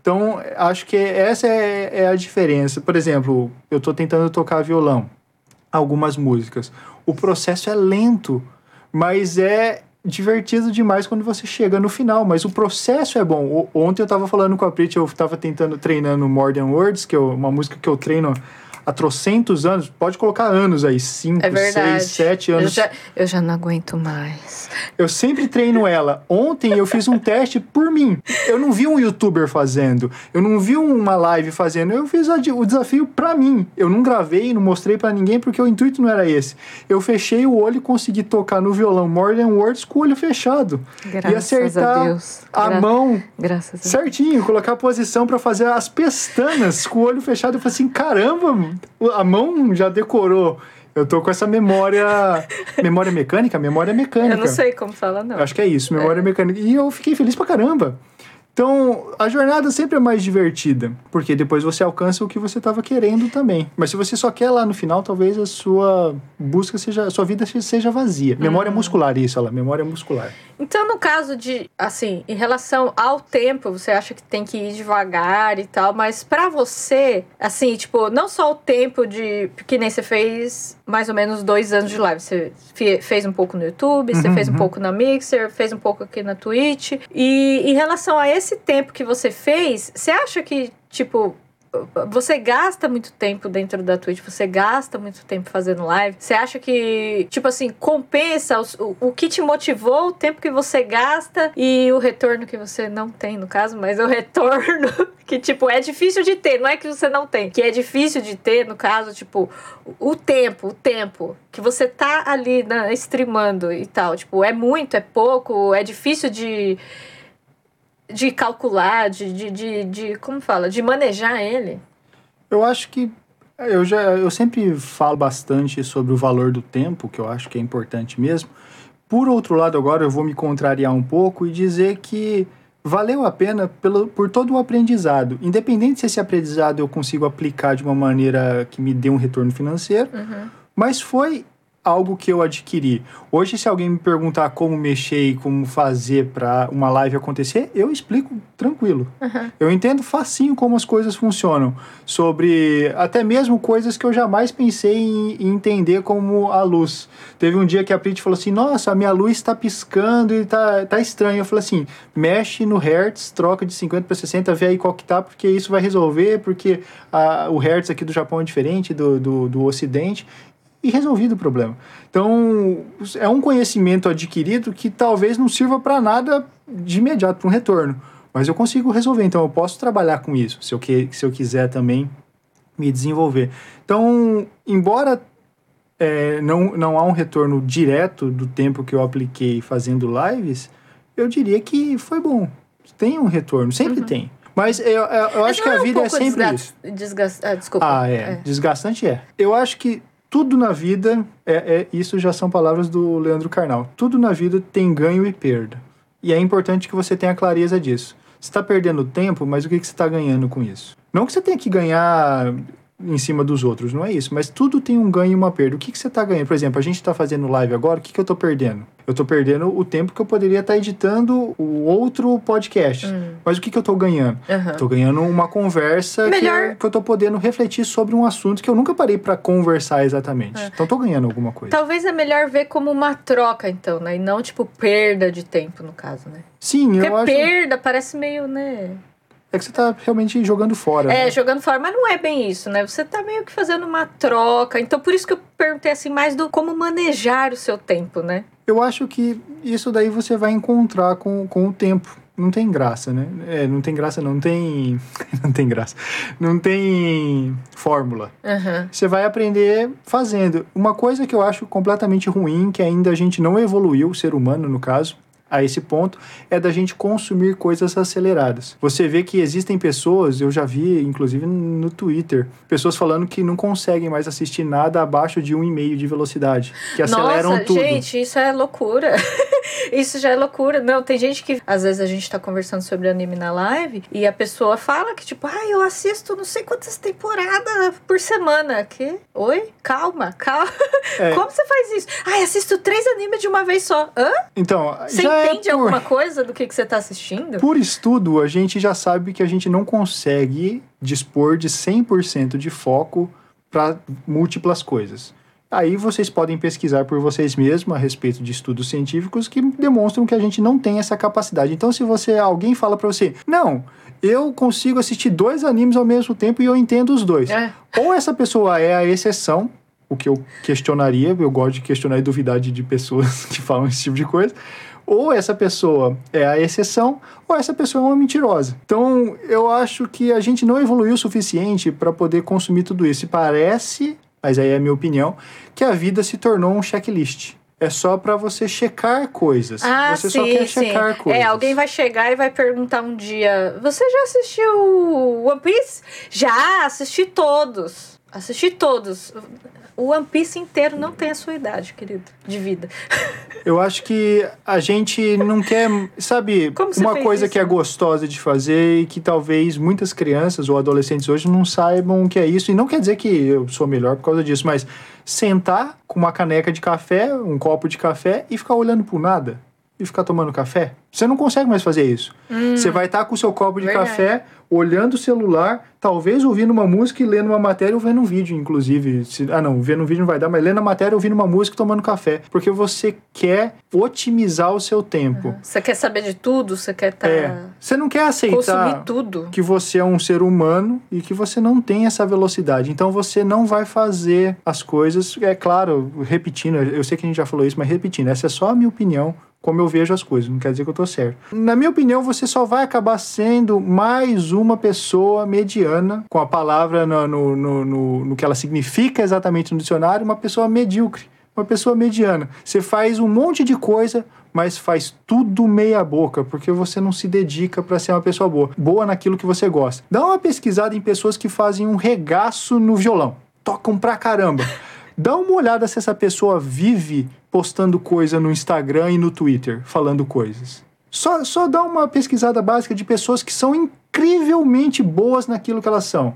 B: Então, acho que essa é, é a diferença. Por exemplo, eu tô tentando tocar violão. Algumas músicas. O processo é lento, mas é divertido demais quando você chega no final. Mas o processo é bom. O- Ontem eu tava falando com a Prit, eu tava tentando treinando More Than Words, que é uma música que eu treino há trocentos anos. Pode colocar anos aí, cinco,
A: É
B: seis, sete
A: Eu
B: anos.
A: já, eu já não aguento mais.
B: Eu sempre treino ela. Ontem eu fiz um teste por mim. Eu não vi um youtuber fazendo. Eu não vi uma live fazendo. Eu fiz o desafio pra mim. Eu não gravei, não mostrei pra ninguém porque o intuito não era esse. Eu fechei o olho e consegui tocar no violão More Than Words com o olho fechado. e
A: Graças
B: acertar
A: a Deus.
B: a
A: Gra-
B: mão
A: Graças a Deus.
B: certinho, colocar a posição pra fazer as pestanas com o olho fechado. Eu falei assim: caramba, a mão já decorou. Eu tô com essa memória. memória mecânica? Memória mecânica.
A: Eu não sei como fala, não.
B: Acho que é isso, memória mecânica. E eu fiquei feliz pra caramba. Então, a jornada sempre é mais divertida, porque depois você alcança o que você estava querendo também. Mas se você só quer lá no final, talvez a sua busca seja, a sua vida seja vazia. Memória muscular, isso, ela, memória muscular.
A: Então, no caso de, assim, em relação ao tempo, você acha que tem que ir devagar e tal, mas para você, assim, tipo, não só o tempo de. Que nem você fez mais ou menos dois anos de live. Você fez um pouco no YouTube, você
B: Uhum,
A: fez um
B: uhum.
A: pouco na Mixer, fez um pouco aqui na Twitch. E em relação a esse tempo que você fez, você acha que, tipo, você gasta muito tempo dentro da Twitch, você gasta muito tempo fazendo live. Você acha que, tipo assim, compensa o, o que te motivou, o tempo que você gasta e o retorno que você não tem, no caso, mas o retorno que, tipo, é difícil de ter, não é que você não tem, que é difícil de ter, no caso, tipo, o tempo, o tempo que você tá ali na, streamando e tal. Tipo, é muito, é pouco, é difícil de de calcular, de, de, de, de- como fala, de manejar ele.
B: Eu acho que eu já eu sempre falo bastante sobre o valor do tempo, que eu acho que é importante mesmo. Por outro lado, agora eu vou me contrariar um pouco e dizer que valeu a pena pelo, por todo o aprendizado. Independente se esse aprendizado eu consigo aplicar de uma maneira que me dê um retorno financeiro, mas foi algo que eu adquiri. Hoje, se alguém me perguntar como mexer e como fazer para uma live acontecer, eu explico tranquilo. Eu entendo facinho como as coisas funcionam. Sobre até mesmo coisas que eu jamais pensei em, em entender como a luz. Teve um dia que a Prit falou assim: Nossa, a minha luz está piscando e tá, tá estranho. Eu falei assim: mexe no Hertz, troca de 50 para 60, vê aí qual que tá, porque isso vai resolver, porque a, o Hertz aqui do Japão é diferente do, do, do Ocidente e resolvido o problema. Então, é um conhecimento adquirido que talvez não sirva para nada de imediato, para um retorno. Mas eu consigo resolver, então eu posso trabalhar com isso, se eu, que, se eu quiser também me desenvolver. Então, embora é, não, não há um retorno direto do tempo que eu apliquei fazendo lives, eu diria que foi bom. Tem um retorno, sempre tem. Mas eu, eu, eu
A: Mas
B: acho que
A: não
B: a
A: um
B: vida é sempre
A: desgas-
B: isso.
A: desgas- ah, desculpa.
B: Ah, é. Desgastante é. Eu acho que tudo na vida, é, é isso já são palavras do Leandro Carnal. Tudo na vida tem ganho e perda. E é importante que você tenha clareza disso. Você está perdendo tempo, mas o que, que você está ganhando com isso? Não que você tenha que ganhar em cima dos outros, não é isso. Mas tudo tem um ganho e uma perda. O que, que você está ganhando? Por exemplo, a gente está fazendo live agora, o que, que eu estou perdendo? Eu estou perdendo o tempo que eu poderia estar editando o outro podcast. Mas o que, que eu estou ganhando?
A: Aham.
B: Tô ganhando uma conversa que
A: Melhor-
B: eu, que eu tô podendo refletir sobre um assunto que eu nunca parei pra conversar exatamente. Então tô ganhando alguma coisa.
A: Talvez é melhor ver como uma troca, então, né? E não, tipo, perda de tempo, no caso, né?
B: Sim,
A: Porque
B: eu acho
A: perda parece meio, né?
B: É que você tá realmente jogando fora.
A: É,
B: né?
A: jogando fora, mas não é bem isso, né? Você tá meio que fazendo uma troca. Então, por isso que eu perguntei assim mais do como manejar o seu tempo, né?
B: Eu acho que isso daí você vai encontrar com, com o tempo. Não tem graça, né? É, não tem graça, não tem. não tem graça. Não tem fórmula.
A: Aham.
B: Você vai aprender fazendo. Uma coisa que eu acho completamente ruim, que ainda a gente não evoluiu, o ser humano no caso, a esse ponto, é da gente consumir coisas aceleradas. Você vê que existem pessoas, eu já vi, inclusive no Twitter, pessoas falando que não conseguem mais assistir nada abaixo de 1,5 de velocidade. Que aceleram
A: Nossa,
B: tudo.
A: gente, isso é loucura. isso já é loucura. Não, tem gente que às vezes a gente tá conversando sobre anime na live e a pessoa fala que tipo, ah, eu assisto não sei quantas temporadas por semana. Que? Oi? Calma, calma.
B: É.
A: Como você faz isso? Ah, assisto três animes de uma vez só. Hã?
B: Então,
A: Você
B: já
A: entende
B: é por...
A: alguma coisa do que, que você tá assistindo?
B: Por estudo, a gente já sabe que a gente não consegue dispor de 100% de foco para múltiplas coisas. Aí vocês podem pesquisar por vocês mesmos a respeito de estudos científicos que demonstram que a gente não tem essa capacidade. Então, se você alguém fala para você, não, eu consigo assistir dois animes ao mesmo tempo e eu entendo os dois.
A: É.
B: Ou essa pessoa é a exceção, o que eu questionaria, eu gosto de questionar e duvidar de, de pessoas que falam esse tipo de coisa. Ou essa pessoa é a exceção, ou essa pessoa é uma mentirosa. Então, eu acho que a gente não evoluiu o suficiente para poder consumir tudo isso. E parece, mas aí é a minha opinião, que a vida se tornou um checklist. É só para você checar coisas.
A: Ah,
B: você
A: sim,
B: só quer
A: sim.
B: checar coisas.
A: É, alguém vai chegar e vai perguntar um dia: Você já assistiu One Piece? Já, assisti todos. Assisti todos. O One Piece inteiro não tem a sua idade, querido, de vida.
B: Eu acho que a gente não quer, sabe, uma coisa
A: isso?
B: que é gostosa de fazer e que talvez muitas crianças ou adolescentes hoje não saibam o que é isso. E não quer dizer que eu sou melhor por causa disso, mas sentar com uma caneca de café, um copo de café e ficar olhando pro nada e ficar tomando café. Você não consegue mais fazer isso. Você vai estar com o seu copo de
A: Verdade.
B: café, olhando o celular, talvez ouvindo uma música e lendo uma matéria ou vendo um vídeo, inclusive. Se- ah, não, vendo um vídeo não vai dar, mas lendo a matéria, ouvindo uma música e tomando café. Porque você quer otimizar o seu tempo.
A: Você quer saber de tudo? Você quer estar.
B: É. Você não quer aceitar
A: tudo.
B: que você é um ser humano e que você não tem essa velocidade. Então você não vai fazer as coisas, é claro, repetindo, eu sei que a gente já falou isso, mas repetindo, essa é só a minha opinião, como eu vejo as coisas, não quer dizer que eu tô certo. Na minha opinião, você só vai acabar sendo mais uma pessoa mediana, com a palavra no, no, no, no que ela significa exatamente no dicionário, uma pessoa medíocre. Uma pessoa mediana. Você faz um monte de coisa, mas faz tudo meia boca, porque você não se dedica para ser uma pessoa boa. Boa naquilo que você gosta. Dá uma pesquisada em pessoas que fazem um regaço no violão. Tocam pra caramba. Dá uma olhada se essa pessoa vive postando coisa no Instagram e no Twitter, falando coisas. Só, só dá uma pesquisada básica de pessoas que são incrivelmente boas naquilo que elas são.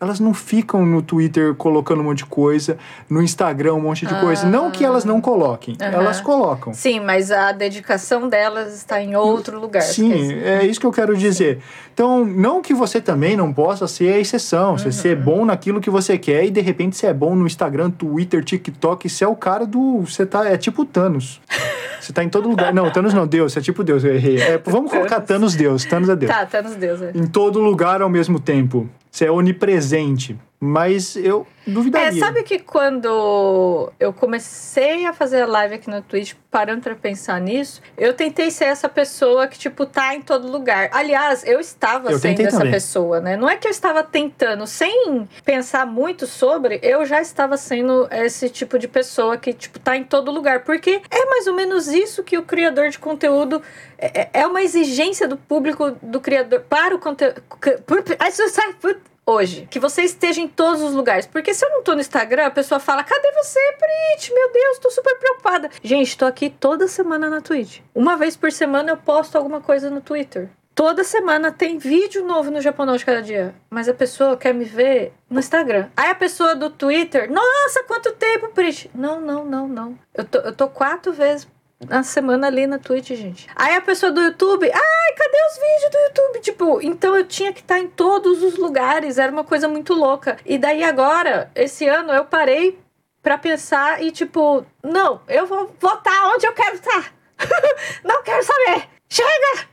B: Elas não ficam no Twitter colocando um monte de coisa, no Instagram um monte de coisa. Não que elas não coloquem,
A: Aham.
B: elas colocam.
A: Sim, mas a dedicação delas está em outro lugar.
B: Sim, é isso que eu quero dizer. Então, não que você também não possa ser a exceção, você ser bom naquilo que você quer e de repente você é bom no Instagram, Twitter, TikTok, você é o cara do. Você tá. É tipo Thanos. Você tá em todo lugar. Não, Thanos não, Deus, é tipo Deus, eu errei. É, vamos colocar Thanos Deus, Thanos é Deus.
A: Tá, tá nos Deus. é.
B: Em todo lugar ao mesmo tempo. Você é onipresente. Mas eu duvidaria.
A: É, sabe que quando eu comecei a fazer a live aqui no Twitch, parando pra pensar nisso, eu tentei ser essa pessoa que, tipo, tá em todo lugar. Aliás, eu estava
B: Eu
A: sendo essa
B: também.
A: pessoa, né? Não é que eu estava tentando, sem pensar muito sobre, eu já estava sendo esse tipo de pessoa que, tipo, tá em todo lugar. Porque é mais ou menos isso que o criador de conteúdo. É, é uma exigência do público, do criador, para o conteúdo. Hoje, que você esteja em todos os lugares. Porque se eu não tô no Instagram, a pessoa fala: Cadê você, Prit? Meu Deus, tô super preocupada. Gente, tô aqui toda semana na Twitch. Uma vez por semana eu posto alguma coisa no Twitter. Toda semana tem vídeo novo no Japonês de cada dia. Mas a pessoa quer me ver no Instagram. Aí a pessoa do Twitter, nossa, quanto tempo, Prit? Não, não, não, não. Eu tô, eu tô quatro vezes na semana ali na Twitch, gente. Aí a pessoa do YouTube, ai, cadê os vídeos do YouTube? Tipo, então eu tinha que estar em todos os lugares, era uma coisa muito louca. E daí agora, esse ano, eu parei pra pensar e tipo, não, eu vou votar onde eu quero estar. não quero saber. Chega!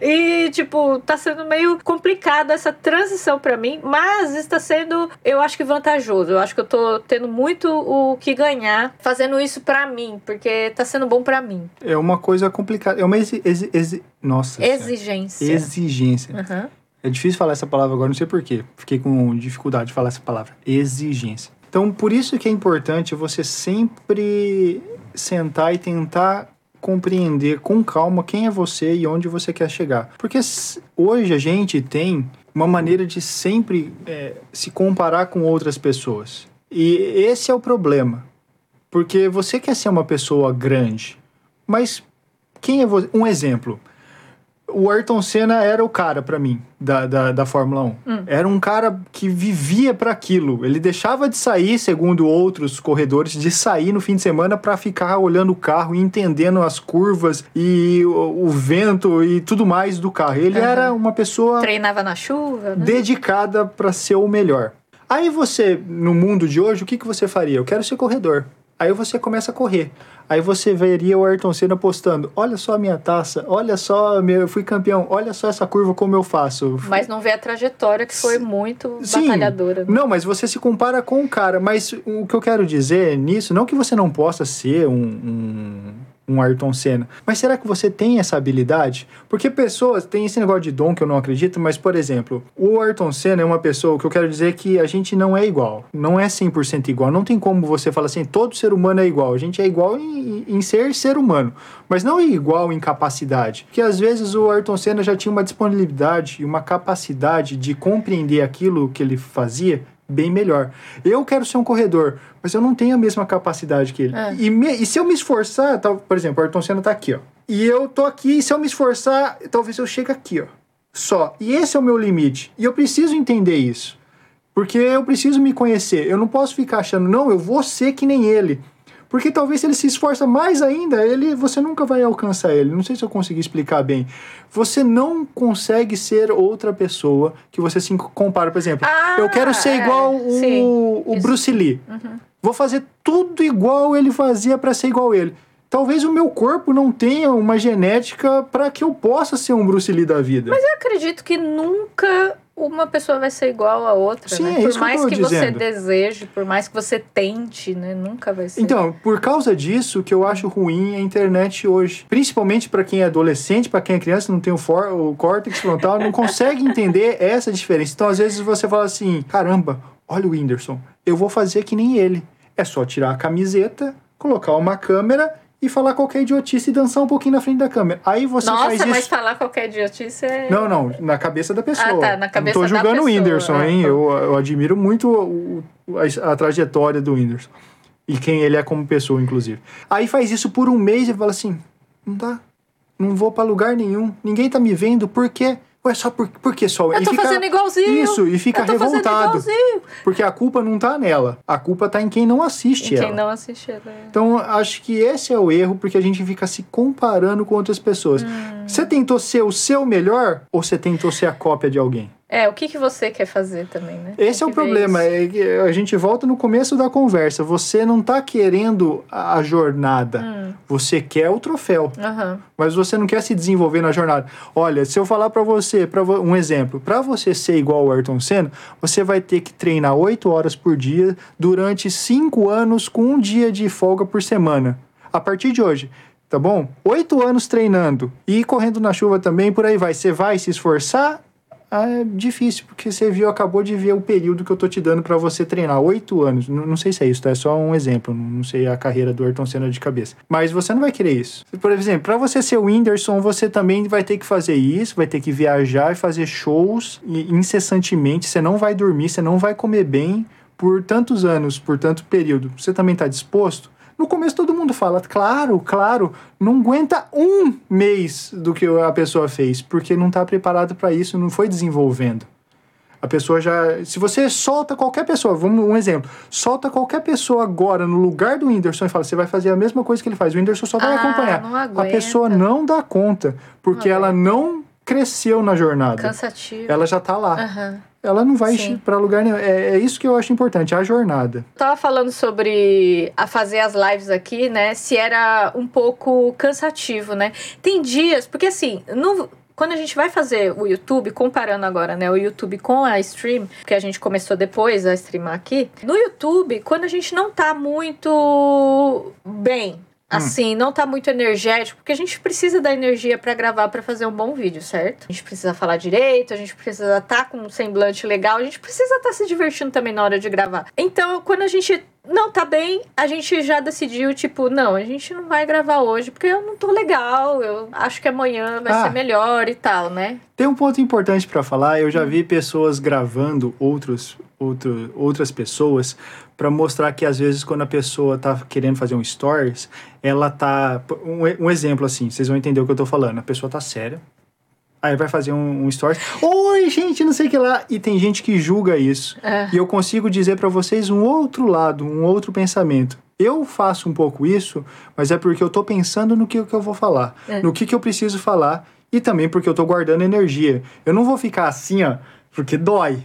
A: E, tipo, tá sendo meio complicado essa transição pra mim, mas está sendo, eu acho que vantajoso. Eu acho que eu tô tendo muito o que ganhar fazendo isso pra mim, porque tá sendo bom pra mim.
B: É uma coisa complicada. É uma exi... exi... exi- Nossa.
A: Exigência.
B: Exigência.
A: Aham.
B: É difícil falar essa palavra agora, não sei porquê. Fiquei com dificuldade de falar essa palavra. Exigência. Então, por isso que é importante você sempre sentar e tentar compreender com calma quem é você e onde você quer chegar. Porque hoje a gente tem uma maneira de sempre é, se comparar com outras pessoas. E esse é o problema. Porque você quer ser uma pessoa grande, mas quem é você? Um exemplo o Ayrton Senna era o cara pra mim da, da, da Fórmula 1. Era um cara que vivia para aquilo. Ele deixava de sair, segundo outros corredores, de sair no fim de semana pra ficar olhando o carro e entendendo as curvas e o, o vento e tudo mais do carro. Ele
A: Aham.
B: era uma pessoa
A: Treinava na chuva, né?
B: dedicada para ser o melhor. Aí você, no mundo de hoje, o que, que você faria? Eu quero ser corredor. Aí você começa a correr. Aí você veria o Ayrton Senna postando: Olha só a minha taça, olha só, meu, eu fui campeão, olha só essa curva como eu faço.
A: Mas não vê a trajetória que foi muito
B: Sim.
A: batalhadora. né?
B: Não, mas você se compara com o cara. Mas o que eu quero dizer nisso, não que você não possa ser um, um, um Ayrton Senna, mas será que você tem essa habilidade? Porque pessoas, tem esse negócio de dom que eu não acredito, mas, por exemplo, o Ayrton Senna é uma pessoa que eu quero dizer que a gente não é igual. Não é 100% igual. Não tem como você falar assim, todo ser humano é igual. A gente é igual em, em ser ser humano, mas não é igual em capacidade. Porque às vezes o Ayrton Senna já tinha uma disponibilidade e uma capacidade de compreender aquilo que ele fazia bem melhor. Eu quero ser um corredor, mas eu não tenho a mesma capacidade que ele.
A: É.
B: E, me- e se eu me esforçar, tal, por exemplo, o Ayrton Senna tá aqui, ó. E eu tô aqui, e se eu me esforçar, talvez eu chegue aqui, ó. Só. E esse é o meu limite. E eu preciso entender isso. Porque eu preciso me conhecer. Eu não posso ficar achando, não, eu vou ser que nem ele. Porque talvez se ele se esforça mais ainda, ele, você nunca vai alcançar ele. Não sei se eu consegui explicar bem. Você não consegue ser outra pessoa que você se compara. Por exemplo,
A: Ah,
B: eu quero ser
A: é.
B: igual o,
A: Sim,
B: o.
A: Uhum.
B: Bruce Lee. Vou fazer tudo igual ele fazia para ser igual ele. Talvez o meu corpo não tenha uma genética para que eu possa ser um Bruce Lee da vida.
A: Eu acredito que nunca uma pessoa vai ser igual a outra,
B: Sim,
A: né?
B: é
A: Por
B: que
A: mais
B: tô
A: que, você deseje, por mais que você tente, né? Nunca vai ser.
B: Então, por causa disso que eu acho ruim a internet hoje. Principalmente para quem é adolescente, para quem é criança, não tem o, for, o córtex frontal, não consegue entender essa diferença. Então, às vezes você fala assim: caramba, olha o Whindersson, eu vou fazer que nem ele. É só tirar a camiseta, colocar uma câmera e falar qualquer idiotice e dançar um pouquinho na frente da câmera. Aí você faz
A: Nossa,
B: isso.
A: mas falar qualquer idiotice é.
B: Não, não, na cabeça da pessoa.
A: Ah, tá, na cabeça
B: não tô julgando o. Whindersson,
A: Ah,
B: hein?
A: tá.
B: Eu, eu admiro muito o- a, a trajetória do Whindersson. E quem ele é como pessoa, inclusive. Aí faz isso por um mês e fala assim: não dá. Não vou pra lugar nenhum. Ninguém tá me vendo. Por quê? Ué, só por, por que só?
A: Eu tô
B: fica-
A: fazendo igualzinho.
B: Isso, e fica revoltado. Porque a culpa não tá nela. A culpa tá em quem não assiste
A: E
B: ela.
A: quem não assiste ela.
B: Então, acho que esse é o erro, porque a gente fica se comparando com outras pessoas.
A: Hum.
B: Você tentou ser o seu melhor ou você tentou ser a cópia de alguém?
A: É, o que, que você quer fazer também, né?
B: Esse é o problema. É a gente volta no começo da conversa. Você não tá querendo a jornada.
A: Hum.
B: Você quer o troféu.
A: Aham.
B: Mas você não quer se desenvolver na jornada. Olha, se eu falar pra você, para um exemplo, pra você ser igual o Ayrton Senna, você vai ter que treinar 8 horas por dia durante 5 anos com um dia de folga por semana. A partir de hoje, tá bom? 8 anos treinando e correndo na chuva também, por aí vai. Você vai se esforçar? Ah, é difícil, porque você viu, acabou de ver o período que eu tô te dando pra você treinar. Oito anos. N- não sei se é isso, tá? É só um exemplo. Não não sei a carreira do Ayrton Senna de cabeça. Mas você não vai querer isso. Por exemplo, pra você ser o Whindersson, você também vai ter que fazer isso, vai ter que viajar e fazer shows incessantemente. Você não vai dormir, você não vai comer bem por tantos anos, por tanto período. Você também tá disposto? No começo todo mundo fala, claro, claro, não aguenta um mês do que a pessoa fez, porque não está preparado para isso, não foi desenvolvendo. A pessoa já. Se você solta qualquer pessoa, vamos um exemplo, solta qualquer pessoa agora no lugar do Whindersson e fala, você vai fazer a mesma coisa que ele faz, o Whindersson só vai
A: Ah,
B: acompanhar.
A: não
B: a pessoa não dá conta, porque
A: Não
B: ela não cresceu na jornada.
A: Cansativo.
B: Ela já tá lá.
A: Aham.
B: Ela não vai para lugar nenhum. É, é isso que eu acho importante, a jornada.
A: Tava falando sobre a fazer as lives aqui, né? Se era um pouco cansativo, né? Tem dias, porque assim, quando a gente vai fazer o YouTube, comparando agora, né, o YouTube com a stream, que a gente começou depois a streamar aqui, no YouTube, quando a gente não tá muito bem, assim, não tá muito energético, porque a gente precisa da energia pra gravar, pra fazer um bom vídeo, certo? A gente precisa falar direito, a gente precisa estar com um semblante legal, a gente precisa estar se divertindo também na hora de gravar. Então, quando a gente não tá bem, a gente já decidiu, tipo, não, a gente não vai gravar hoje porque eu não tô legal, eu acho que amanhã vai
B: Ah.
A: ser melhor e tal, né?
B: Tem um ponto importante para falar. Eu já vi pessoas gravando outros, outro, outras pessoas para mostrar que às vezes quando a pessoa tá querendo fazer um stories, ela tá um, um exemplo assim, vocês vão entender o que eu tô falando. A pessoa tá séria. Aí vai fazer um, um stories. Oi, gente, não sei o que lá. E tem gente que julga isso.
A: É.
B: E eu consigo dizer para vocês um outro lado, um outro pensamento. Eu faço um pouco isso, mas é porque eu tô pensando no que, que eu vou falar,
A: É.
B: no que, que eu preciso falar e também porque eu tô guardando energia. Eu não vou ficar assim, ó, porque dói.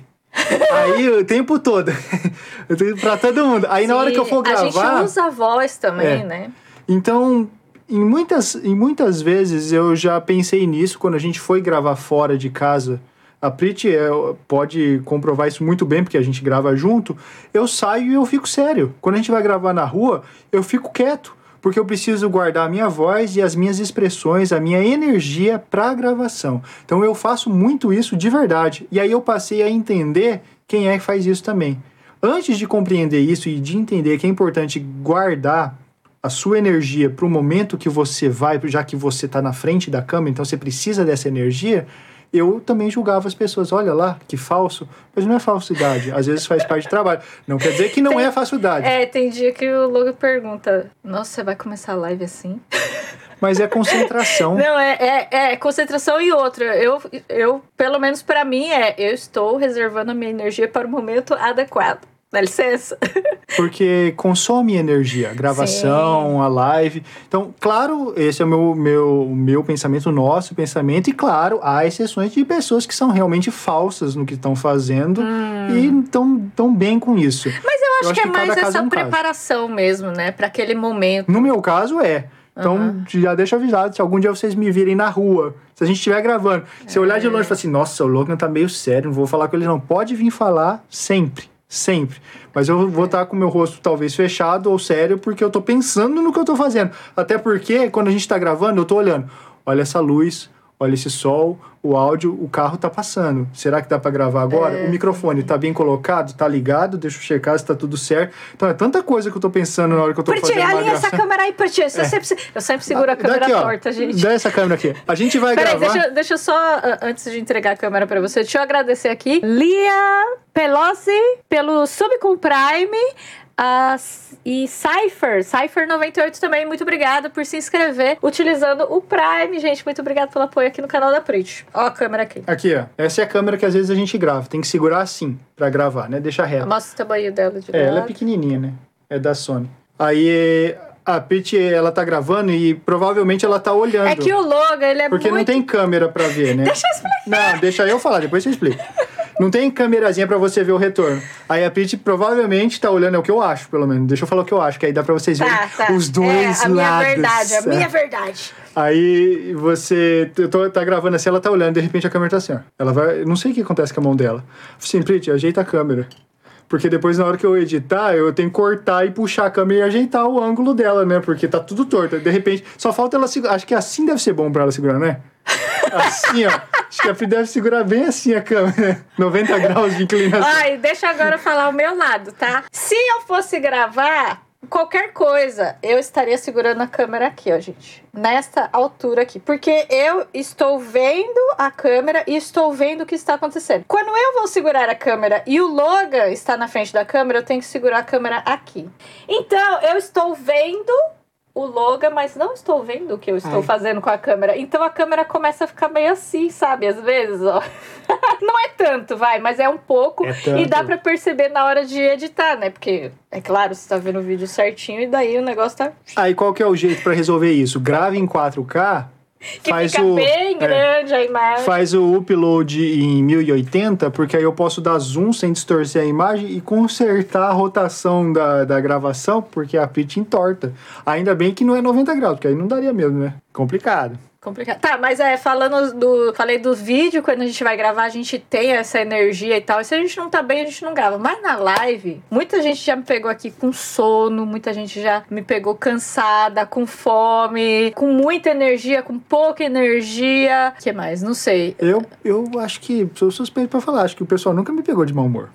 B: Aí o tempo todo. eu tenho pra todo mundo. Aí na hora que eu for
A: A gente
B: gravar.
A: usa a voz também,
B: É.
A: né?
B: Então, em muitas, em muitas vezes eu já pensei nisso quando a gente foi gravar fora de casa. A Prit é, pode comprovar isso muito bem, porque a gente grava junto. Eu saio e eu fico sério. Quando a gente vai gravar na rua, eu fico quieto. Porque eu preciso guardar a minha voz e as minhas expressões, a minha energia para a gravação. Então eu faço muito isso de verdade. E aí eu passei a entender quem é que faz isso também. Antes de compreender isso e de entender que é importante guardar a sua energia para o momento que você vai, já que você está na frente da câmera, então você precisa dessa energia. Eu também julgava as pessoas. Olha lá, que falso. Mas não é falsidade. Às vezes faz parte do trabalho. Não quer dizer que não
A: Tem-
B: é falsidade.
A: É, tem dia que o Logo pergunta: Nossa, você vai começar a live assim?
B: Mas é concentração.
A: Não, é, é, é concentração e outra. Eu, eu, pelo menos pra mim, é eu estou reservando a minha energia para o momento adequado. Dá licença?
B: Porque consome energia, a gravação, a live. Então, claro, esse é o meu, meu, meu pensamento, o nosso pensamento, e claro, há exceções de pessoas que são realmente falsas no que estão fazendo e estão tão bem com isso.
A: Mas eu acho, que, é mais
B: caso
A: essa
B: é um caso.
A: preparação mesmo, né? Pra aquele momento.
B: No meu caso, é. Então, já deixa avisado, se algum dia vocês me virem na rua, se a gente estiver gravando, se eu olhar de longe e falar assim, nossa, o Logan tá meio sério, não vou falar com ele não. Pode vir falar sempre, sempre. Mas eu vou estar com o meu rosto talvez fechado ou sério, porque eu tô pensando no que eu tô fazendo. Até porque, quando a gente tá gravando, eu tô olhando, olha essa luz, olha esse sol, o áudio, o carro tá passando. Será que dá pra gravar agora?
A: É,
B: o microfone tá bem colocado, tá ligado? Deixa eu checar se tá tudo certo. Então é tanta coisa que eu tô pensando na hora que eu tô
A: Perti,
B: fazendo
A: alinha essa câmera aí, Perti. Eu, sempre, eu sempre seguro a câmera
B: Daqui, ó,
A: torta, gente.
B: Dá essa câmera aqui. A gente vai
A: Peraí,
B: gravar.
A: deixa, eu- deixa eu só, ah, antes de entregar a câmera pra você, deixa eu agradecer aqui. Lia Pelosi pelo Sub com Prime. Ah, e Cypher, Cypher98 também, muito obrigada por se inscrever utilizando o Prime, gente. Muito obrigada pelo apoio aqui no canal da Prit. Ó a câmera aqui.
B: Aqui, ó. Essa é a câmera que às vezes a gente grava. Tem que segurar assim pra gravar, né? Deixa reto.
A: Mostra o tamanho dela de
B: É, ela é
A: lado.
B: pequenininha, né? É da Sony. Aí a Pete, ela tá gravando e provavelmente ela tá olhando.
A: É que o Logan, ele é
B: Porque
A: muito...
B: não tem câmera pra ver, né?
A: Deixa eu explicar.
B: Não, deixa eu falar, depois você explica. Não tem câmerazinha pra você ver o retorno. Aí a Pete provavelmente tá olhando, é o que eu acho, pelo menos. Deixa eu falar o que eu acho, que aí dá pra vocês verem
A: Tá, tá.
B: os dois
A: é, a minha
B: lados.
A: verdade, a minha verdade.
B: Aí você eu tô- tá gravando assim, ela tá olhando, de repente a câmera tá assim, ó. Ela vai. Não sei o que acontece com a mão dela. Assim, Prit, ajeita a câmera. Porque depois, na hora que eu editar, eu tenho que cortar e puxar a câmera e ajeitar o ângulo dela, né? Porque tá tudo torto. De repente, só falta ela segurar. Acho que assim deve ser bom pra ela segurar, né? Assim, ó. Acho que a Pri deve segurar bem assim a câmera. 90 graus de inclinação.
A: Ai, deixa eu agora falar o meu lado, tá? Se eu fosse gravar qualquer coisa, eu estaria segurando a câmera aqui, ó, gente. Nesta altura aqui. Porque eu estou vendo a câmera e estou vendo o que está acontecendo. Quando eu vou segurar a câmera e o Logan está na frente da câmera, eu tenho que segurar a câmera aqui. Então, eu estou vendo o Logan, mas não estou vendo o que eu estou
B: Ai.
A: fazendo com a câmera. Então a câmera começa a ficar meio assim, sabe? Às vezes, ó. não é tanto, vai, mas é um pouco.
B: É.
A: E dá pra perceber na hora de editar, né? Porque, é claro, você tá vendo o vídeo certinho e daí o negócio tá.
B: Aí qual que é o jeito pra resolver isso? Grave em 4K,
A: Que
B: faz
A: fica
B: o.
A: bem
B: é,
A: grande a imagem.
B: Faz o upload em 1080, porque aí eu posso dar zoom sem distorcer a imagem e consertar a rotação da, da gravação, porque a pitch entorta. Ainda bem que não é 90 graus, porque aí não daria mesmo, né? Complicado.
A: Complicado. Tá, mas é, falando do. Falei do vídeo, quando a gente vai gravar, a gente tem essa energia e tal. E se a gente não tá bem, a gente não grava. Mas na live, muita gente já me pegou aqui com sono, muita gente já me pegou cansada, com fome, com muita energia, com pouca energia. O que mais? Não sei.
B: Eu, eu acho que, sou suspeito pra falar, acho que o pessoal nunca me pegou de mau humor.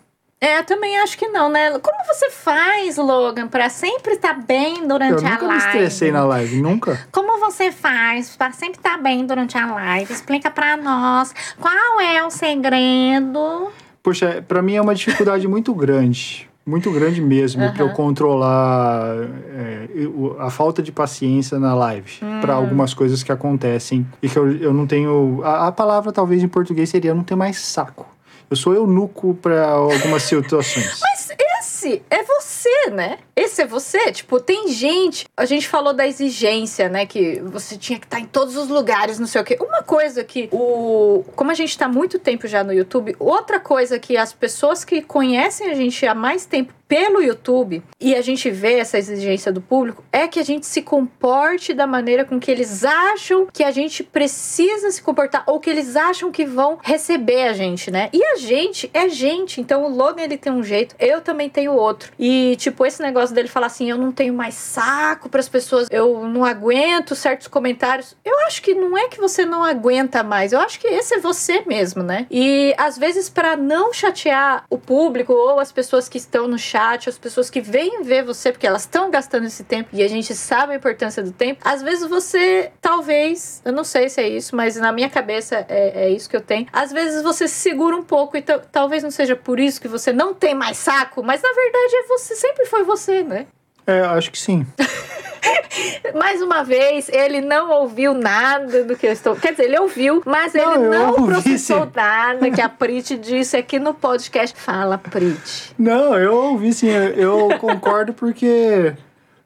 A: É, eu também acho que não, né? Como você faz, Logan, pra sempre estar bem
B: Eu
A: durante a
B: nunca me
A: live?
B: estressei na live, nunca.
A: Como você faz pra sempre estar bem durante a live? Explica pra nós qual é o segredo.
B: Poxa, pra mim é uma dificuldade muito grande. Muito grande mesmo, pra eu
A: Aham.
B: controlar é, eu- a falta de paciência na live. Pra algumas coisas que acontecem e que eu, eu não tenho. A, a palavra talvez em português seria eu não ter mais saco. Eu sou eunuco pra algumas situações.
A: Mas esse é você, né? Esse é você. Tipo, tem gente. A gente falou da exigência, né? Que você tinha que estar em todos os lugares, não sei o quê. Uma coisa que o. Como a gente tá há muito tempo já no YouTube, outra coisa que as pessoas que conhecem a gente há mais tempo pelo YouTube e a gente vê essa exigência do público é que a gente se comporte da maneira com que eles acham que a gente precisa se comportar ou que eles acham que vão receber a gente, né? E a gente é gente, então o Logan ele tem um jeito, eu também tenho outro. E tipo esse negócio dele falar assim, eu não tenho mais saco para as pessoas, eu não aguento certos comentários. Eu acho que não é que você não aguenta mais, eu acho que esse é você mesmo, né? E às vezes para não chatear o público ou as pessoas que estão no chat chat, as pessoas que vêm ver você, porque elas estão gastando esse tempo e a gente sabe a importância do tempo. Às vezes você, talvez, eu não sei se é isso, mas na minha cabeça é, é isso que eu tenho. Às vezes você se segura um pouco e talvez não seja por isso que você não tem mais saco, mas na verdade é você, sempre foi você, né?
B: É, acho que sim.
A: Mais uma vez, ele não ouviu nada do que eu estou. Quer dizer, ele ouviu, mas não, ele não processou nada que a Prit disse aqui no podcast. Fala, Prit.
B: Não, eu ouvi sim. Eu concordo porque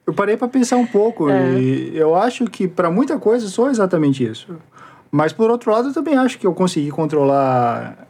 B: eu parei para pensar um pouco. É. E eu acho que para muita coisa sou exatamente isso. Mas por outro lado, eu também acho que eu consegui controlar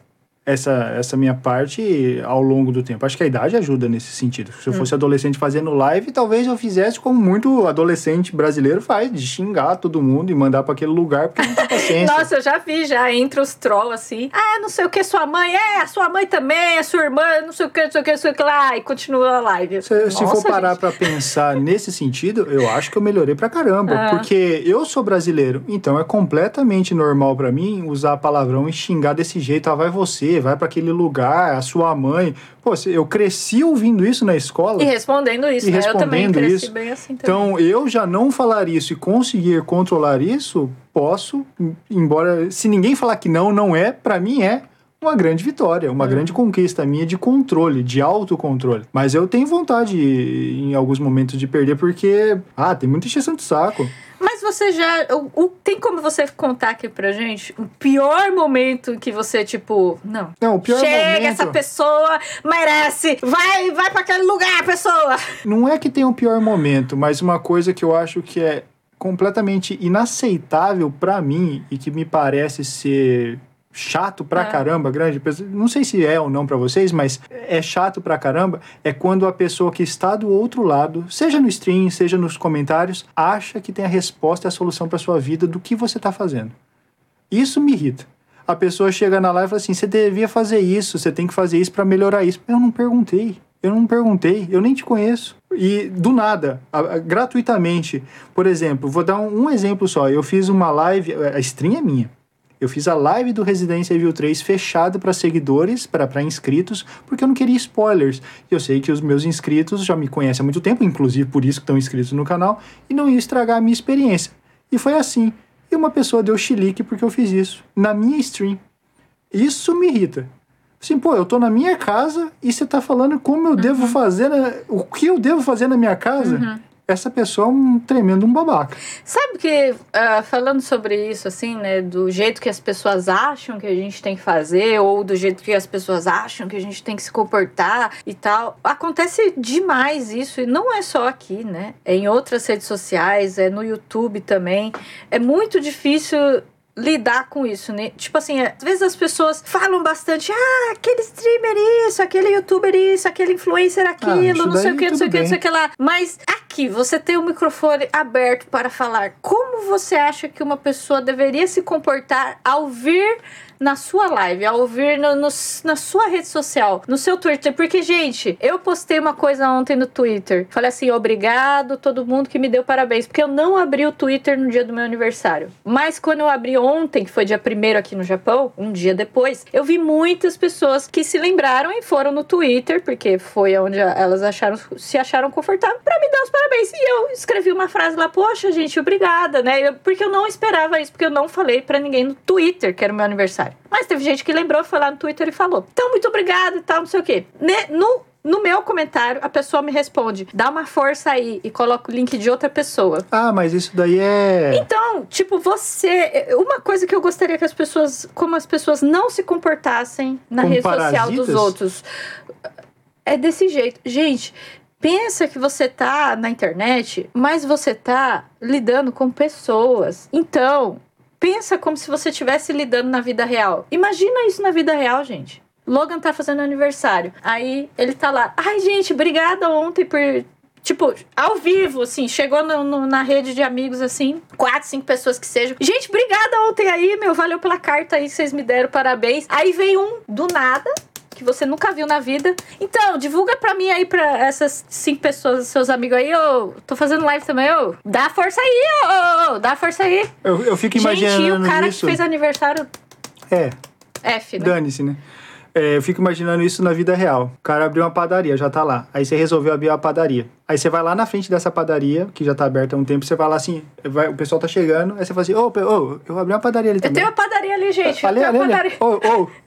B: essa, essa minha parte ao longo do tempo. Acho que a idade ajuda nesse sentido. Se eu fosse hum. adolescente fazendo live, talvez eu fizesse como muito adolescente brasileiro faz, de xingar todo mundo e mandar para aquele lugar porque não tem paciência.
A: Nossa, eu já vi já entre os trolls assim. Ah, não sei o que, sua mãe, é, a sua mãe também, a sua irmã, não sei o que, não sei o que, não sei o que lá, e continua a live.
B: Se, Nossa, se for parar para pensar nesse sentido, eu acho que eu melhorei pra caramba, ah. porque eu sou brasileiro, então é completamente normal para mim usar palavrão e xingar desse jeito, ah, vai você, vai para aquele lugar, a sua mãe. Pô, eu cresci ouvindo isso na escola.
A: E respondendo isso,
B: e
A: né?
B: respondendo
A: eu também cresci
B: isso.
A: bem assim
B: também. Então, eu já não falar isso e conseguir controlar isso, posso, embora se ninguém falar que não, não é, para mim é uma grande vitória, uma uhum. grande conquista minha de controle, de autocontrole. Mas eu tenho vontade em alguns momentos de perder porque, ah, tem muita exceção de saco.
A: Mas você já. O, o, tem como você contar aqui pra gente o pior momento que você, tipo, não.
B: Não, o pior
A: Chega,
B: momento.
A: essa pessoa merece! Vai, vai pra aquele lugar, pessoa!
B: Não é que tem o um pior momento, mas uma coisa que eu acho que é completamente inaceitável para mim e que me parece ser chato pra é. caramba, grande, não sei se é ou não para vocês, mas é chato pra caramba, é quando a pessoa que está do outro lado, seja no stream, seja nos comentários, acha que tem a resposta e a solução para sua vida do que você tá fazendo. Isso me irrita. A pessoa chega na live e fala assim: "Você devia fazer isso, você tem que fazer isso para melhorar isso". Eu não perguntei. Eu não perguntei, eu nem te conheço. E do nada, a, a, gratuitamente. Por exemplo, vou dar um, um exemplo só. Eu fiz uma live, a stream é minha. Eu fiz a live do Residência Evil 3 fechada para seguidores, para inscritos, porque eu não queria spoilers. Eu sei que os meus inscritos já me conhecem há muito tempo, inclusive por isso que estão inscritos no canal, e não ia estragar a minha experiência. E foi assim. E uma pessoa deu chilique porque eu fiz isso, na minha stream. Isso me irrita. Assim, pô, eu tô na minha casa e você tá falando como eu uhum. devo fazer, na... o que eu devo fazer na minha casa? Uhum essa pessoa é um tremendo um babaca.
A: Sabe que, uh, falando sobre isso, assim, né, do jeito que as pessoas acham que a gente tem que fazer, ou do jeito que as pessoas acham que a gente tem que se comportar e tal, acontece demais isso, e não é só aqui, né? É em outras redes sociais, é no YouTube também. É muito difícil lidar com isso, né? Tipo assim, às vezes as pessoas falam bastante, ah, aquele streamer isso, aquele youtuber isso, aquele influencer ah, aquilo, ah, não sei o que, não sei o que, não sei o que lá. Mas aqui, você tem o microfone aberto para falar. Como você acha que uma pessoa deveria se comportar ao vir na sua live, ao ouvir no, no, na sua rede social, no seu Twitter. Porque, gente, eu postei uma coisa ontem no Twitter. Falei assim: obrigado todo mundo que me deu parabéns. Porque eu não abri o Twitter no dia do meu aniversário. Mas quando eu abri ontem, que foi dia primeiro aqui no Japão, um dia depois, eu vi muitas pessoas que se lembraram e foram no Twitter, porque foi onde elas acharam, se acharam confortável, para me dar os parabéns. E eu escrevi uma frase lá: poxa, gente, obrigada, né? Porque eu não esperava isso, porque eu não falei para ninguém no Twitter que era o meu aniversário. Mas teve gente que lembrou, foi lá no Twitter e falou. Então, muito obrigado e tal, não sei o quê. No, no meu comentário, a pessoa me responde: dá uma força aí e coloca o link de outra pessoa.
B: Ah, mas isso daí é.
A: Então, tipo, você. Uma coisa que eu gostaria que as pessoas. Como as pessoas não se comportassem na Como rede parasitas? social dos outros. É desse jeito. Gente, pensa que você tá na internet, mas você tá lidando com pessoas. Então, pensa como se você estivesse lidando na vida real. Imagina isso na vida real, gente. Logan tá fazendo aniversário. Aí ele tá lá. Ai, gente, obrigada ontem por Tipo, ao vivo, assim, chegou no, no, na rede de amigos, assim, quatro, cinco pessoas que sejam. Gente, obrigada ontem aí, meu, valeu pela carta aí que vocês me deram, parabéns. Aí vem um do nada, que você nunca viu na vida. Então, divulga pra mim aí, pra essas cinco pessoas, seus amigos aí, ô, tô fazendo live também, ô, dá força aí, ô, ô, dá força aí.
B: Eu, eu fico imaginando
A: Gente, e o cara
B: isso.
A: que fez aniversário...
B: É.
A: F, né?
B: Dane-se, né? É, eu fico imaginando isso na vida real. O cara abriu uma padaria, já tá lá. Aí você resolveu abrir uma padaria. Aí você vai lá na frente dessa padaria, que já tá aberta há um tempo, você vai lá assim, vai, o pessoal tá chegando, aí você fala assim, ô, ô, eu abri uma padaria ali
A: Eu
B: também.
A: tenho uma padaria ali, gente. Eu tenho uma padaria.
B: Ô,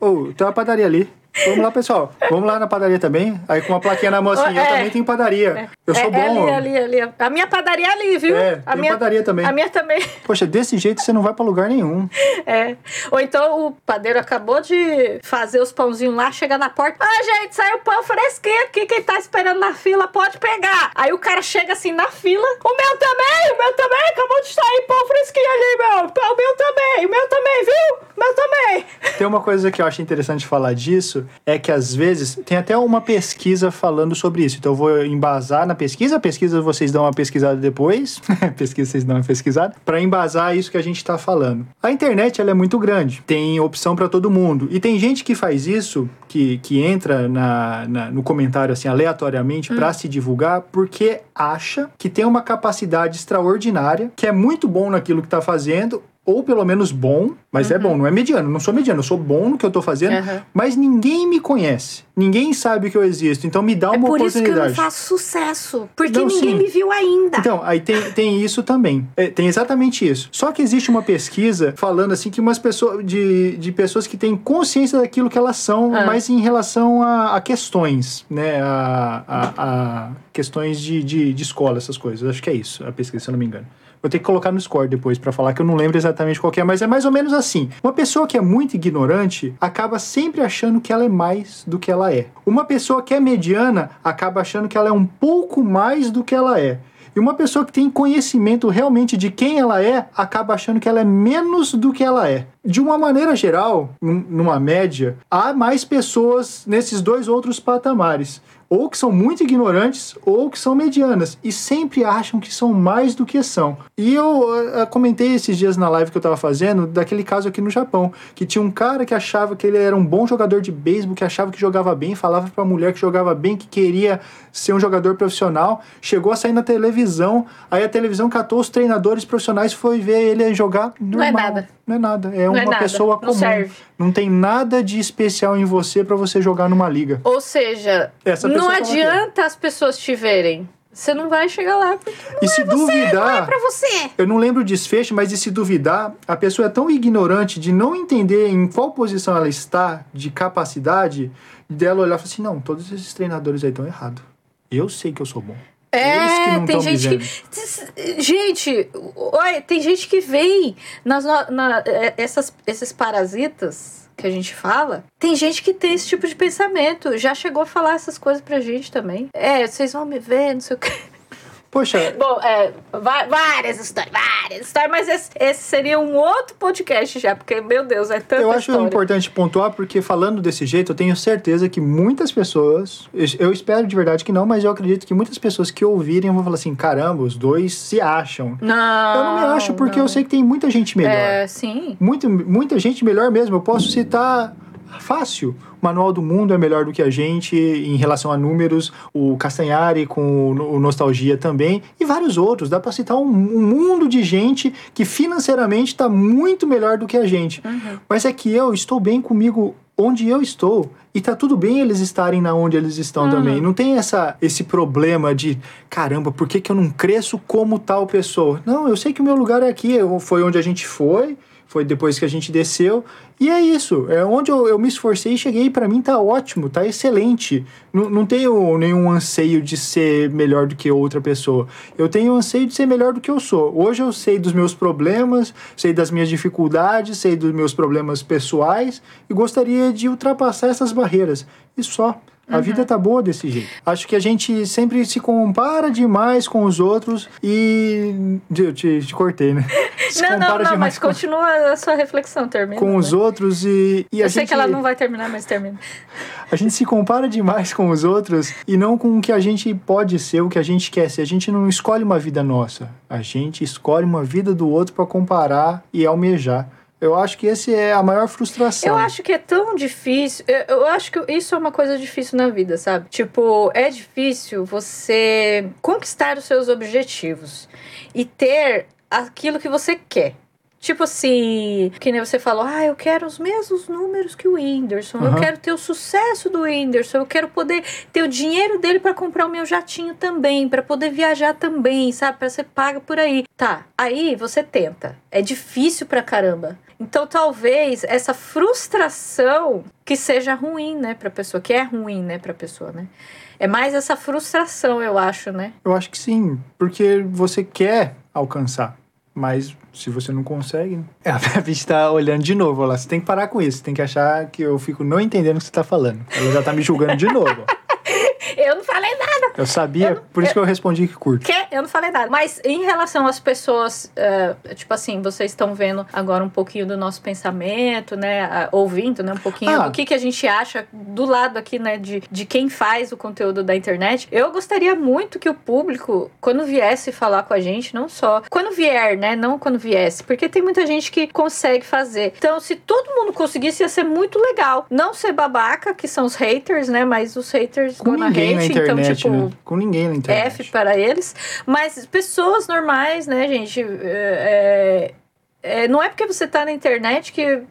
B: ô, ô, tem uma padaria ali. Vamos lá, pessoal. Vamos lá na padaria também. Aí com uma plaquinha na mão assim, eu
A: É.
B: também tenho padaria. Eu sou
A: é,
B: bom.
A: É ali, ali, ali. A minha padaria é ali, viu?
B: É,
A: a minha
B: padaria também.
A: A minha também.
B: Poxa, desse jeito você não vai pra lugar nenhum.
A: É. Ou então o padeiro acabou de fazer os pãozinhos lá, chega na porta. Ah, gente, saiu pão fresquinho aqui. Quem tá esperando na fila pode pegar. Aí o cara chega assim na fila. O meu também, o meu também. Acabou de sair pão fresquinho ali, meu. O meu também, o meu também, viu? O meu também.
B: Tem uma coisa que eu acho interessante falar disso, é que às vezes tem até uma pesquisa falando sobre isso. Então eu vou embasar na pesquisa, a pesquisa vocês dão uma pesquisada depois, pesquisa vocês dão uma pesquisada, para embasar isso que a gente está falando. A internet ela é muito grande, tem opção para todo mundo. E tem gente que faz isso, que, que entra na, na- no comentário assim aleatoriamente para se divulgar, porque acha que tem uma capacidade extraordinária, que é muito bom naquilo que está fazendo, ou pelo menos bom, mas é bom, não é mediano. Não sou mediano, eu sou bom no que eu tô fazendo,
A: Uhum.
B: mas ninguém me conhece. Ninguém sabe que eu existo. Então me dá
A: É
B: uma
A: por isso que eu não
B: oportunidade.
A: faço sucesso. Porque ninguém
B: sim.
A: me viu ainda.
B: Então, aí tem, tem isso também. É, tem exatamente isso. Só que existe uma pesquisa falando assim que umas pessoas de, de pessoas que têm consciência daquilo que elas são,
A: Ah.
B: mas em relação a, a questões, né? A, a, a questões de, de, de escola, essas coisas. Acho que é isso, a pesquisa, se eu não me engano. Vou ter que colocar no score depois pra falar que eu não lembro exatamente qual é, mas é mais ou menos assim. Uma pessoa que é muito ignorante acaba sempre achando que ela é mais do que ela é. Uma pessoa que é mediana acaba achando que ela é um pouco mais do que ela é. E uma pessoa que tem conhecimento realmente de quem ela é, acaba achando que ela é menos do que ela é. De uma maneira geral, num- numa média, há mais pessoas nesses dois outros patamares. Ou que são muito ignorantes, ou que são medianas. E sempre acham que são mais do que são. E eu ah, ah, comentei esses dias na live que eu tava fazendo, daquele caso aqui no Japão, que tinha um cara que achava que ele era um bom jogador de beisebol, que achava que jogava bem, falava pra mulher que jogava bem, que queria ser um jogador profissional, chegou a sair na televisão, aí a televisão catou os treinadores profissionais e foi ver ele jogar normal.
A: é nada.
B: Não é nada, é
A: Não
B: uma
A: é nada,
B: pessoa
A: não
B: comum.
A: serve.
B: Não tem nada de especial em você pra você jogar numa liga.
A: Ou seja,
B: Essa
A: não
B: pessoa é.
A: adianta as pessoas te verem. Você não vai chegar lá porque
B: E se
A: não é
B: duvidar,
A: pra você.
B: eu não lembro o desfecho, mas e se duvidar, a pessoa é tão ignorante de não entender em qual posição ela está de capacidade, dela olhar e falar assim: não, todos esses treinadores aí estão errados. Eu sei que eu sou bom.
A: É,
B: não
A: tem gente que. Gente, olha, tem gente que vem nas na, é, essas, esses parasitas que a gente fala. Tem gente que tem esse tipo de pensamento. Já chegou a falar essas coisas pra gente também. É, vocês vão me ver, não sei o quê.
B: Poxa,
A: Bom, é, várias histórias, várias histórias, mas esse, esse seria um outro podcast já, porque, meu Deus, é tanta
B: eu acho
A: história.
B: importante pontuar, porque falando desse jeito, eu tenho certeza que muitas pessoas, eu- eu espero de verdade que não, mas eu acredito que muitas pessoas que ouvirem vão falar assim: caramba, os dois se acham.
A: Não.
B: eu não me acho, porque
A: não.
B: eu sei que tem muita gente melhor.
A: É, sim.
B: Muito, muita gente melhor mesmo. Eu posso citar fácil. Manual do Mundo é melhor do que a gente em relação a números. O Castanhari com o Nostalgia também. E vários outros. Dá para citar um, um mundo de gente que financeiramente está muito melhor do que a gente. Mas é que eu estou bem comigo onde eu estou. E tá tudo bem eles estarem na onde eles estão também. Não tem essa, esse problema de caramba, por que, que eu não cresço como tal pessoa? Não, eu sei que o meu lugar é aqui. Eu- Foi onde a gente foi foi depois que a gente desceu. E é isso. É onde eu, eu me esforcei e cheguei. Pra mim tá ótimo, tá excelente. Não, não tenho nenhum anseio de ser melhor do que outra pessoa. Eu tenho anseio de ser melhor do que eu sou. Hoje eu sei dos meus problemas, sei das minhas dificuldades, sei dos meus problemas pessoais e gostaria de ultrapassar essas barreiras. E só. A vida tá boa desse jeito. Acho que a gente sempre se compara demais com os outros e. Eu te, te cortei, né? Se
A: Não, não, não, mas
B: com,
A: continua a sua reflexão, termina.
B: com os
A: né?
B: outros e, e a
A: Eu sei
B: gente,
A: que ela não vai terminar, mas termina.
B: a gente se compara demais com os outros e não com o que a gente pode ser, o que a gente quer ser. A gente não escolhe uma vida nossa. A gente escolhe uma vida do outro para comparar e almejar. Eu acho que esse é a maior frustração.
A: Eu acho que é tão difícil. Eu, eu acho que isso é uma coisa difícil na vida, sabe? Tipo, é difícil você conquistar os seus objetivos e ter aquilo que você quer. Tipo assim, que nem você falou, ah, eu quero os mesmos números que o Whindersson, eu
B: Aham.
A: quero ter o sucesso do Whindersson, eu quero poder ter o dinheiro dele pra comprar o meu jatinho também, pra poder viajar também, sabe? Pra ser paga por aí. Tá, aí você tenta. É difícil pra caramba. Então talvez essa frustração que seja ruim, né, pra pessoa, que é ruim, né, pra pessoa, né? É mais essa frustração, eu acho, né?
B: Eu acho que sim, porque você quer alcançar, mas se você não consegue. É, a Bicha tá olhando de novo, olha lá. Você tem que parar com isso, tem que achar que eu fico não entendendo o que você tá falando. Ela já tá me julgando de novo.
A: Eu não falei
B: Eu sabia, por isso que eu respondi que curto.
A: Que? Eu não falei nada. Mas em relação às pessoas, eh, tipo assim, vocês estão vendo agora um pouquinho do nosso pensamento, né? ah, ouvindo, né? Um pouquinho
B: Ah.
A: do que, que a gente acha do lado aqui, né? De, de quem faz o conteúdo da internet. Eu gostaria muito que o público, quando viesse falar com a gente, não só quando vier, né? Não quando viesse. Porque tem muita gente que consegue fazer. Então, se todo mundo conseguisse, ia ser muito legal. Não ser babaca, que são os haters, né? Mas os haters
B: Com ninguém na
A: hate,
B: internet,
A: então, tipo.
B: né? Com ninguém na internet.
A: F para eles, mas pessoas normais, né, gente? É, é, é, não é porque você tá na internet que.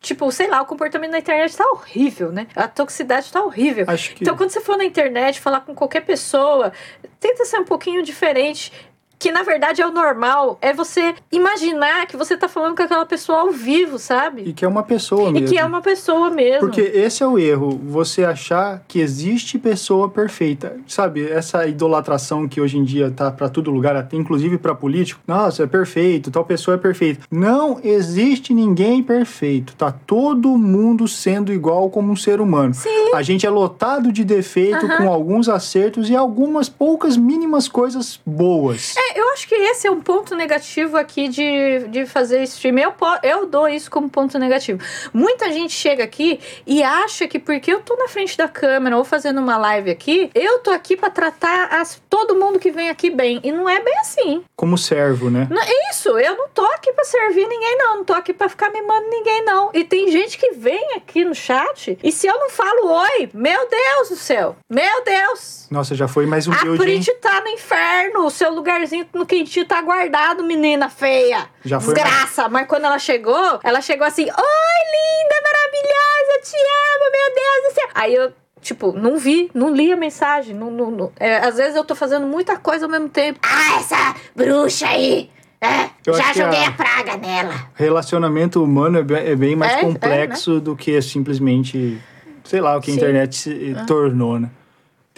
A: Tipo, sei lá, o comportamento na internet tá horrível, né? A toxicidade tá horrível.
B: Acho que.
A: Então, quando você for na internet falar com qualquer pessoa, tenta ser um pouquinho diferente. Que na verdade é o normal. É você imaginar que você tá falando com aquela pessoa ao vivo, sabe?
B: E que é uma pessoa
A: E
B: mesmo.
A: que é uma pessoa mesmo.
B: Porque esse é o erro, você achar que existe pessoa perfeita. Sabe, essa idolatração que hoje em dia tá pra todo lugar, até inclusive pra político. Nossa, é perfeito, tal pessoa é perfeita. Não existe ninguém perfeito. Tá todo mundo sendo igual como um ser humano.
A: Sim.
B: A gente é lotado de defeito com alguns acertos e algumas poucas mínimas coisas boas.
A: É, eu acho que esse é um ponto negativo aqui de, de fazer stream. Eu, eu dou isso como ponto negativo. Muita gente chega aqui e acha que porque eu tô na frente da câmera ou fazendo uma live aqui, eu tô aqui pra tratar as, todo mundo que vem aqui bem. E não é bem assim.
B: Como servo, né?
A: Não, é isso, eu não tô aqui pra servir ninguém, não. Não tô aqui pra ficar mimando ninguém, não. E tem gente que vem aqui no chat e se eu não falo oi, meu Deus do céu, meu Deus.
B: Nossa, já foi mais
A: A
B: humilde, hein?
A: Prit tá no inferno. O seu lugarzinho no quentinho tá guardado, menina feia.
B: Já foi
A: Desgraça. Mas quando ela chegou, ela chegou assim: Oi, linda, maravilhosa, te amo, meu Deus do céu. Aí eu. Tipo, não vi, não li a mensagem. Não, não, não- é, às vezes eu tô fazendo muita coisa ao mesmo tempo. Ah, essa bruxa aí! É,
B: Eu
A: já joguei
B: a-
A: a... praga nela.
B: Relacionamento humano é bem, é bem mais
A: É, é,
B: complexo do que simplesmente, sei lá, o que a
A: Sim.
B: internet se tornou, né?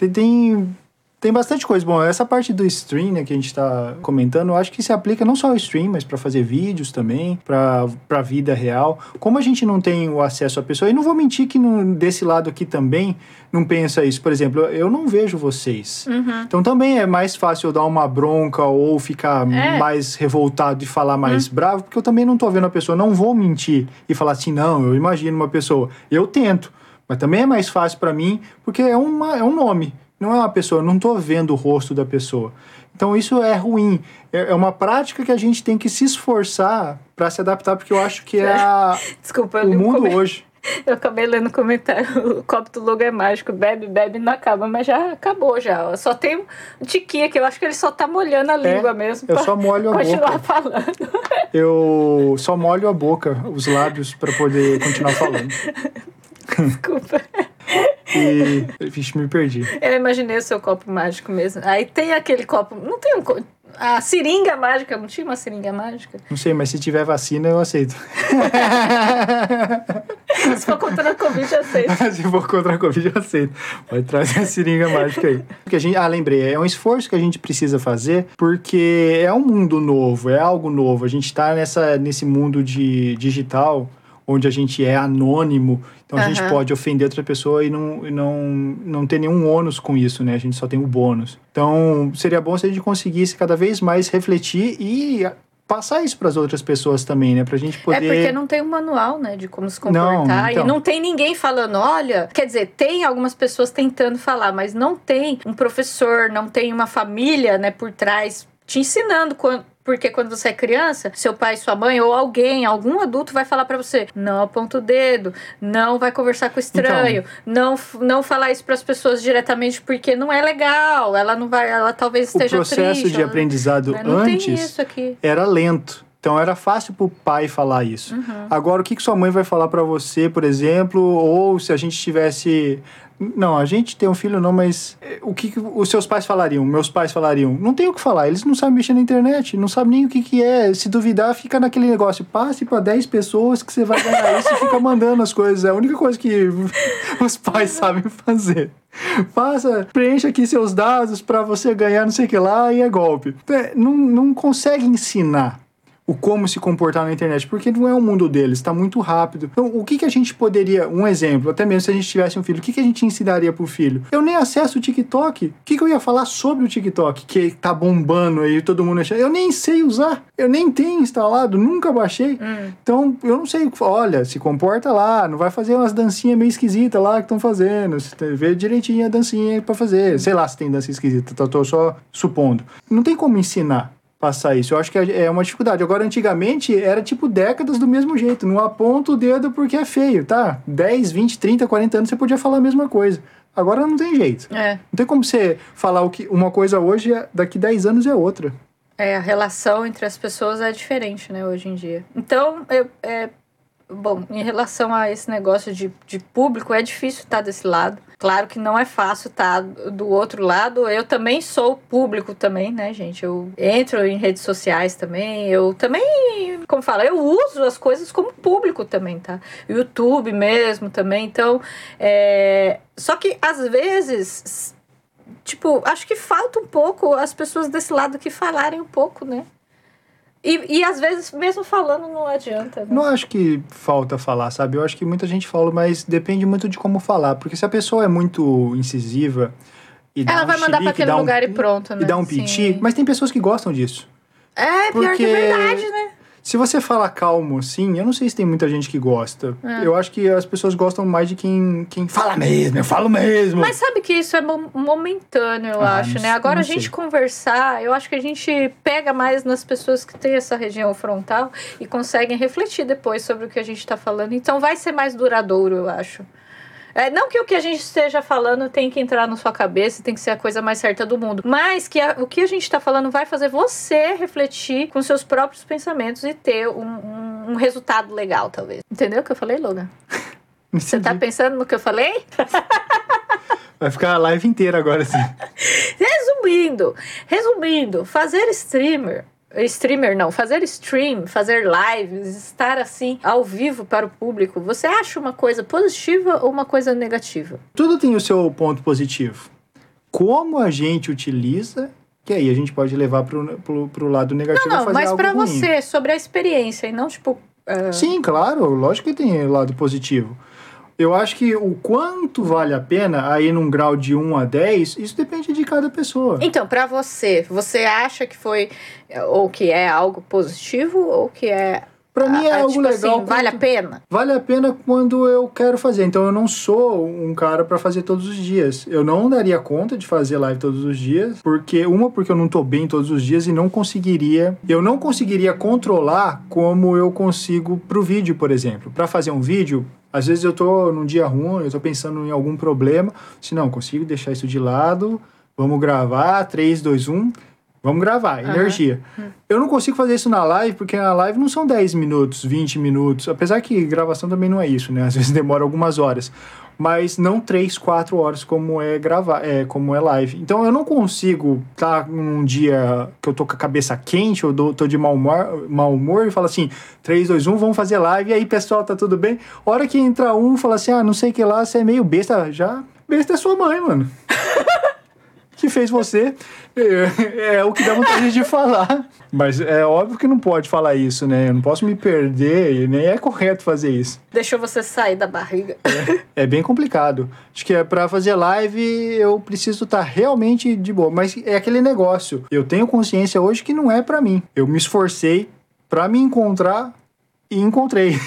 B: Tem, tem, tem bastante coisa. Bom, essa parte do stream, né, que a gente tá comentando, eu acho que se aplica não só ao stream, mas para fazer vídeos também, pra pra vida real. Como a gente não tem o acesso à pessoa, e não vou mentir que no- desse lado aqui também não pensa isso. Por exemplo, eu não vejo vocês.
A: Uhum.
B: Então também é mais fácil eu dar uma bronca ou ficar
A: É.
B: mais revoltado e falar mais bravo, porque eu também não tô vendo a pessoa. Não vou mentir e falar assim, não, eu imagino uma pessoa. Eu tento, mas também é mais fácil pra mim, porque é, uma, é um nome, não é uma pessoa. Eu não tô vendo o rosto da pessoa. Então isso é ruim. É é uma prática que a gente tem que se esforçar pra se adaptar, porque eu acho que é a-
A: Desculpa,
B: o mundo
A: comen-
B: hoje.
A: Eu acabei lendo o comentário. O copo do logo é mágico. Bebe, bebe, não acaba. Mas já acabou já. Só tem um tiquinho aqui. Eu acho que ele só tá molhando a língua mesmo.
B: eu só molho a
A: continuar
B: boca.
A: falando.
B: Eu só molho a boca, os lábios, pra poder continuar falando.
A: Desculpa.
B: E. Vixe, me perdi.
A: Eu imaginei o seu copo mágico mesmo. Aí tem aquele copo. Não tem um. co- A seringa mágica. Não tinha uma seringa mágica?
B: Não sei, mas se tiver vacina, eu aceito.
A: Se for contra a Covid, eu sei.
B: se for contra a Covid, eu aceito. Pode trazer a seringa mágica aí. Porque a gente, ah, lembrei, é um esforço que a gente precisa fazer, porque é um mundo novo, é algo novo. A gente tá nessa, nesse mundo de digital, onde a gente é anônimo, então a gente pode ofender outra pessoa e não, e não, não ter nenhum ônus com isso, né? A gente só tem o bônus. Então, seria bom se a gente conseguisse cada vez mais refletir e passar isso para as outras pessoas também, né? Pra gente poder...
A: É porque não tem um manual, né, de como se comportar.
B: Não, então.
A: E não tem ninguém falando, olha. Quer dizer, tem algumas pessoas tentando falar, mas não tem um professor, não tem uma família, né, por trás te ensinando quando. Porque quando você é criança, seu pai, sua mãe ou alguém, algum adulto vai falar pra você: não aponta o dedo, não vai conversar com o estranho, não, f- não falar isso pras pessoas diretamente porque não é legal. Ela não vai, ela talvez
B: o
A: esteja
B: processo
A: triste.
B: de aprendizado?
A: Não
B: antes era lento. Então era fácil pro pai falar isso. Agora, o que, que sua mãe vai falar para você, por exemplo, ou se a gente tivesse. Não, a gente tem um filho não, mas eh, o que, que os seus pais falariam? Meus pais falariam? Não tem o que falar, eles não sabem mexer na internet, não sabem nem o que, que é. Se duvidar, fica naquele negócio, passe para 10 pessoas que você vai ganhar isso e fica mandando as coisas. É a única coisa que os pais sabem fazer. Faça, preencha aqui seus dados para você ganhar não sei o que lá e é golpe. É, não, não consegue ensinar o como se comportar na internet, porque não é o mundo deles, está muito rápido. Então, o que, que a gente poderia, um exemplo, até mesmo se a gente tivesse um filho, o que, que a gente ensinaria pro filho? Eu nem acesso o TikTok. O que, que eu ia falar sobre o TikTok, que tá bombando aí, todo mundo achando? Eu nem sei usar, eu nem tenho instalado, nunca baixei. Então, eu não sei, olha, se comporta lá, não vai fazer umas dancinhas meio esquisitas lá que estão fazendo, vê direitinho a dancinha pra fazer. Sei lá se tem dança esquisita, tô só supondo. Não tem como ensinar passar isso. Eu acho que é uma dificuldade. Agora, antigamente, era tipo décadas do mesmo jeito. Não aponta o dedo porque é feio, tá? 10, 20, 30, 40 anos você podia falar a mesma coisa. Agora não tem jeito.
A: É.
B: Não tem como você falar o que uma coisa hoje, é- daqui 10 anos é outra.
A: É, a relação entre as pessoas é diferente, né, hoje em dia. Então, eu, é, bom, em relação a esse negócio de, de público, é difícil estar desse lado. Claro que não é fácil estar do outro lado. Eu também sou público também, né, gente? Eu entro em redes sociais também. Eu também, como fala, eu uso as coisas como público também, tá? YouTube mesmo também. Então, é... só que às vezes tipo, acho que falta um pouco as pessoas desse lado que falarem um pouco, né? E, e às vezes, mesmo falando, não adianta. Né?
B: Não acho que falta falar, sabe? Eu acho que muita gente fala, mas depende muito de como falar. Porque se a pessoa é muito incisiva e dá
A: Ela
B: um
A: vai mandar pra aquele
B: dá um-
A: lugar e pronto, né?
B: E dá um piti, mas tem pessoas que gostam disso.
A: É, pior
B: Porque-
A: que é verdade, né?
B: Se você fala calmo assim, eu não sei se tem muita gente que gosta.
A: É.
B: Eu acho que as pessoas gostam mais de quem, quem fala mesmo, eu falo mesmo.
A: Mas sabe que isso é mo- momentâneo, eu
B: Ah,
A: acho,
B: não
A: né? Agora a gente
B: sei.
A: conversar, eu acho que a gente pega mais nas pessoas que têm essa região frontal e conseguem refletir depois sobre o que a gente tá falando. Então vai ser mais duradouro, eu acho. É, não que o que a gente esteja falando tem que entrar na sua cabeça e tem que ser a coisa mais certa do mundo, mas que a- o que a gente está falando vai fazer você refletir com seus próprios pensamentos e ter um, um- um resultado legal, talvez. Entendeu o que eu falei, Logan? Você tá pensando no que eu falei?
B: Vai ficar a live inteira agora assim.
A: Resumindo, resumindo, fazer streamer, streamer não, fazer stream, fazer lives, estar assim ao vivo para o público, você acha uma coisa positiva ou uma coisa negativa?
B: Tudo tem o seu ponto positivo. Como a gente utiliza, que aí a gente pode levar pro, pro lado negativo
A: Não,
B: fazer
A: mas para você, sobre a experiência e não tipo ah,
B: Sim, claro, lógico que tem lado positivo. Eu acho que o quanto vale a pena, aí num grau de 1 a 10, isso depende de cada pessoa.
A: Então, para você, você acha que foi ou que é algo positivo ou que é
B: Pra mim é
A: ah,
B: algo
A: tipo
B: legal.
A: assim, vale a pena?
B: Vale a pena quando eu quero fazer. Então eu não sou um cara pra fazer todos os dias. Eu não daria conta de fazer live todos os dias, porque uma porque eu não tô bem todos os dias e não conseguiria, eu não conseguiria controlar como eu consigo pro vídeo, por exemplo. Pra fazer um vídeo, às vezes eu tô num dia ruim, eu tô pensando em algum problema, se não, consigo deixar isso de lado, vamos gravar, 3 2 1 Vamos gravar, energia. Eu não consigo fazer isso na live, porque na live não são 10 minutos, 20 minutos. Apesar que gravação também não é isso, né? Às vezes demora algumas horas. Mas não 3, 4 horas como é gravar, é, como é live. Então eu não consigo estar num dia que eu tô com a cabeça quente, ou tô de mau humor, mau humor e falo assim: 3, 2, 1, vamos fazer live. E aí, pessoal, tá tudo bem? Hora que entra um, fala assim: ah, não sei o que lá, você é meio besta. Já, besta é sua mãe, mano que fez você. É, é o que dá vontade de falar. Mas é óbvio que não pode falar isso, né? Eu não posso me perder e nem é correto fazer isso.
A: Deixou você sair da barriga.
B: É bem complicado. Acho que é para fazer live eu preciso estar realmente de boa. Mas é aquele negócio. Eu tenho consciência hoje que não é para mim. Eu me esforcei para me encontrar e encontrei.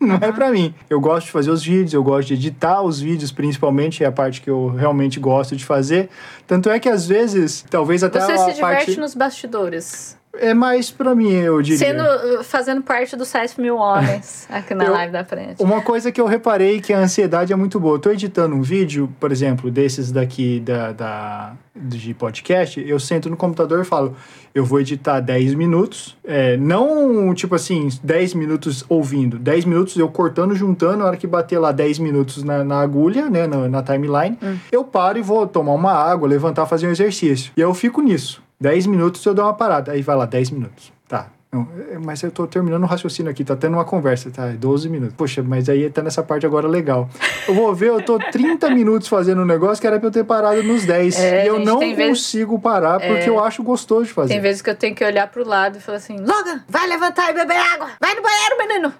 B: Não é pra mim. Eu gosto de fazer os vídeos, eu gosto de editar os vídeos, principalmente, é a parte que eu realmente gosto de fazer. Tanto é que às vezes, talvez até
A: Você
B: a
A: se diverte
B: parte.
A: nos bastidores.
B: É mais pra mim, eu diria.
A: Sendo, fazendo parte dos 7 mil homens aqui na
B: Eu-
A: live da frente.
B: Uma coisa que eu reparei que a ansiedade é muito boa. Eu tô editando um vídeo, por exemplo, desses daqui da, da, de podcast, eu sento no computador e falo, eu vou editar 10 minutos. É, não, tipo assim, 10 minutos ouvindo. 10 minutos eu cortando, juntando, na hora que bater lá 10 minutos na, na agulha, né, na, na timeline, eu paro e vou tomar uma água, levantar, fazer um exercício. E aí eu fico nisso. 10 minutos eu dou uma parada. Aí vai lá, 10 minutos. Tá. Não, é, mas eu tô terminando o raciocínio aqui, tá tendo uma conversa, tá? 12 minutos. Poxa, mas aí tá nessa parte agora legal. Eu vou ver, eu tô 30 minutos fazendo um negócio que era pra eu ter parado nos 10.
A: É,
B: e eu
A: gente,
B: não
A: vezes-
B: consigo parar porque
A: É.
B: eu acho gostoso de fazer.
A: Tem vezes que eu tenho que olhar pro lado e falar assim: Logan, vai levantar e beber água! Vai no banheiro, menino!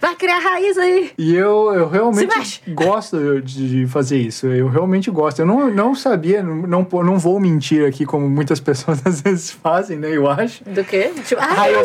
A: Vai criar raiz aí!
B: E eu, eu realmente gosto de fazer isso. Eu realmente gosto. Eu não, não sabia, não, não, vou mentir aqui como muitas pessoas às vezes fazem, né? Eu acho.
A: Do quê? Tipo, ah,
B: Ah, eu
A: eu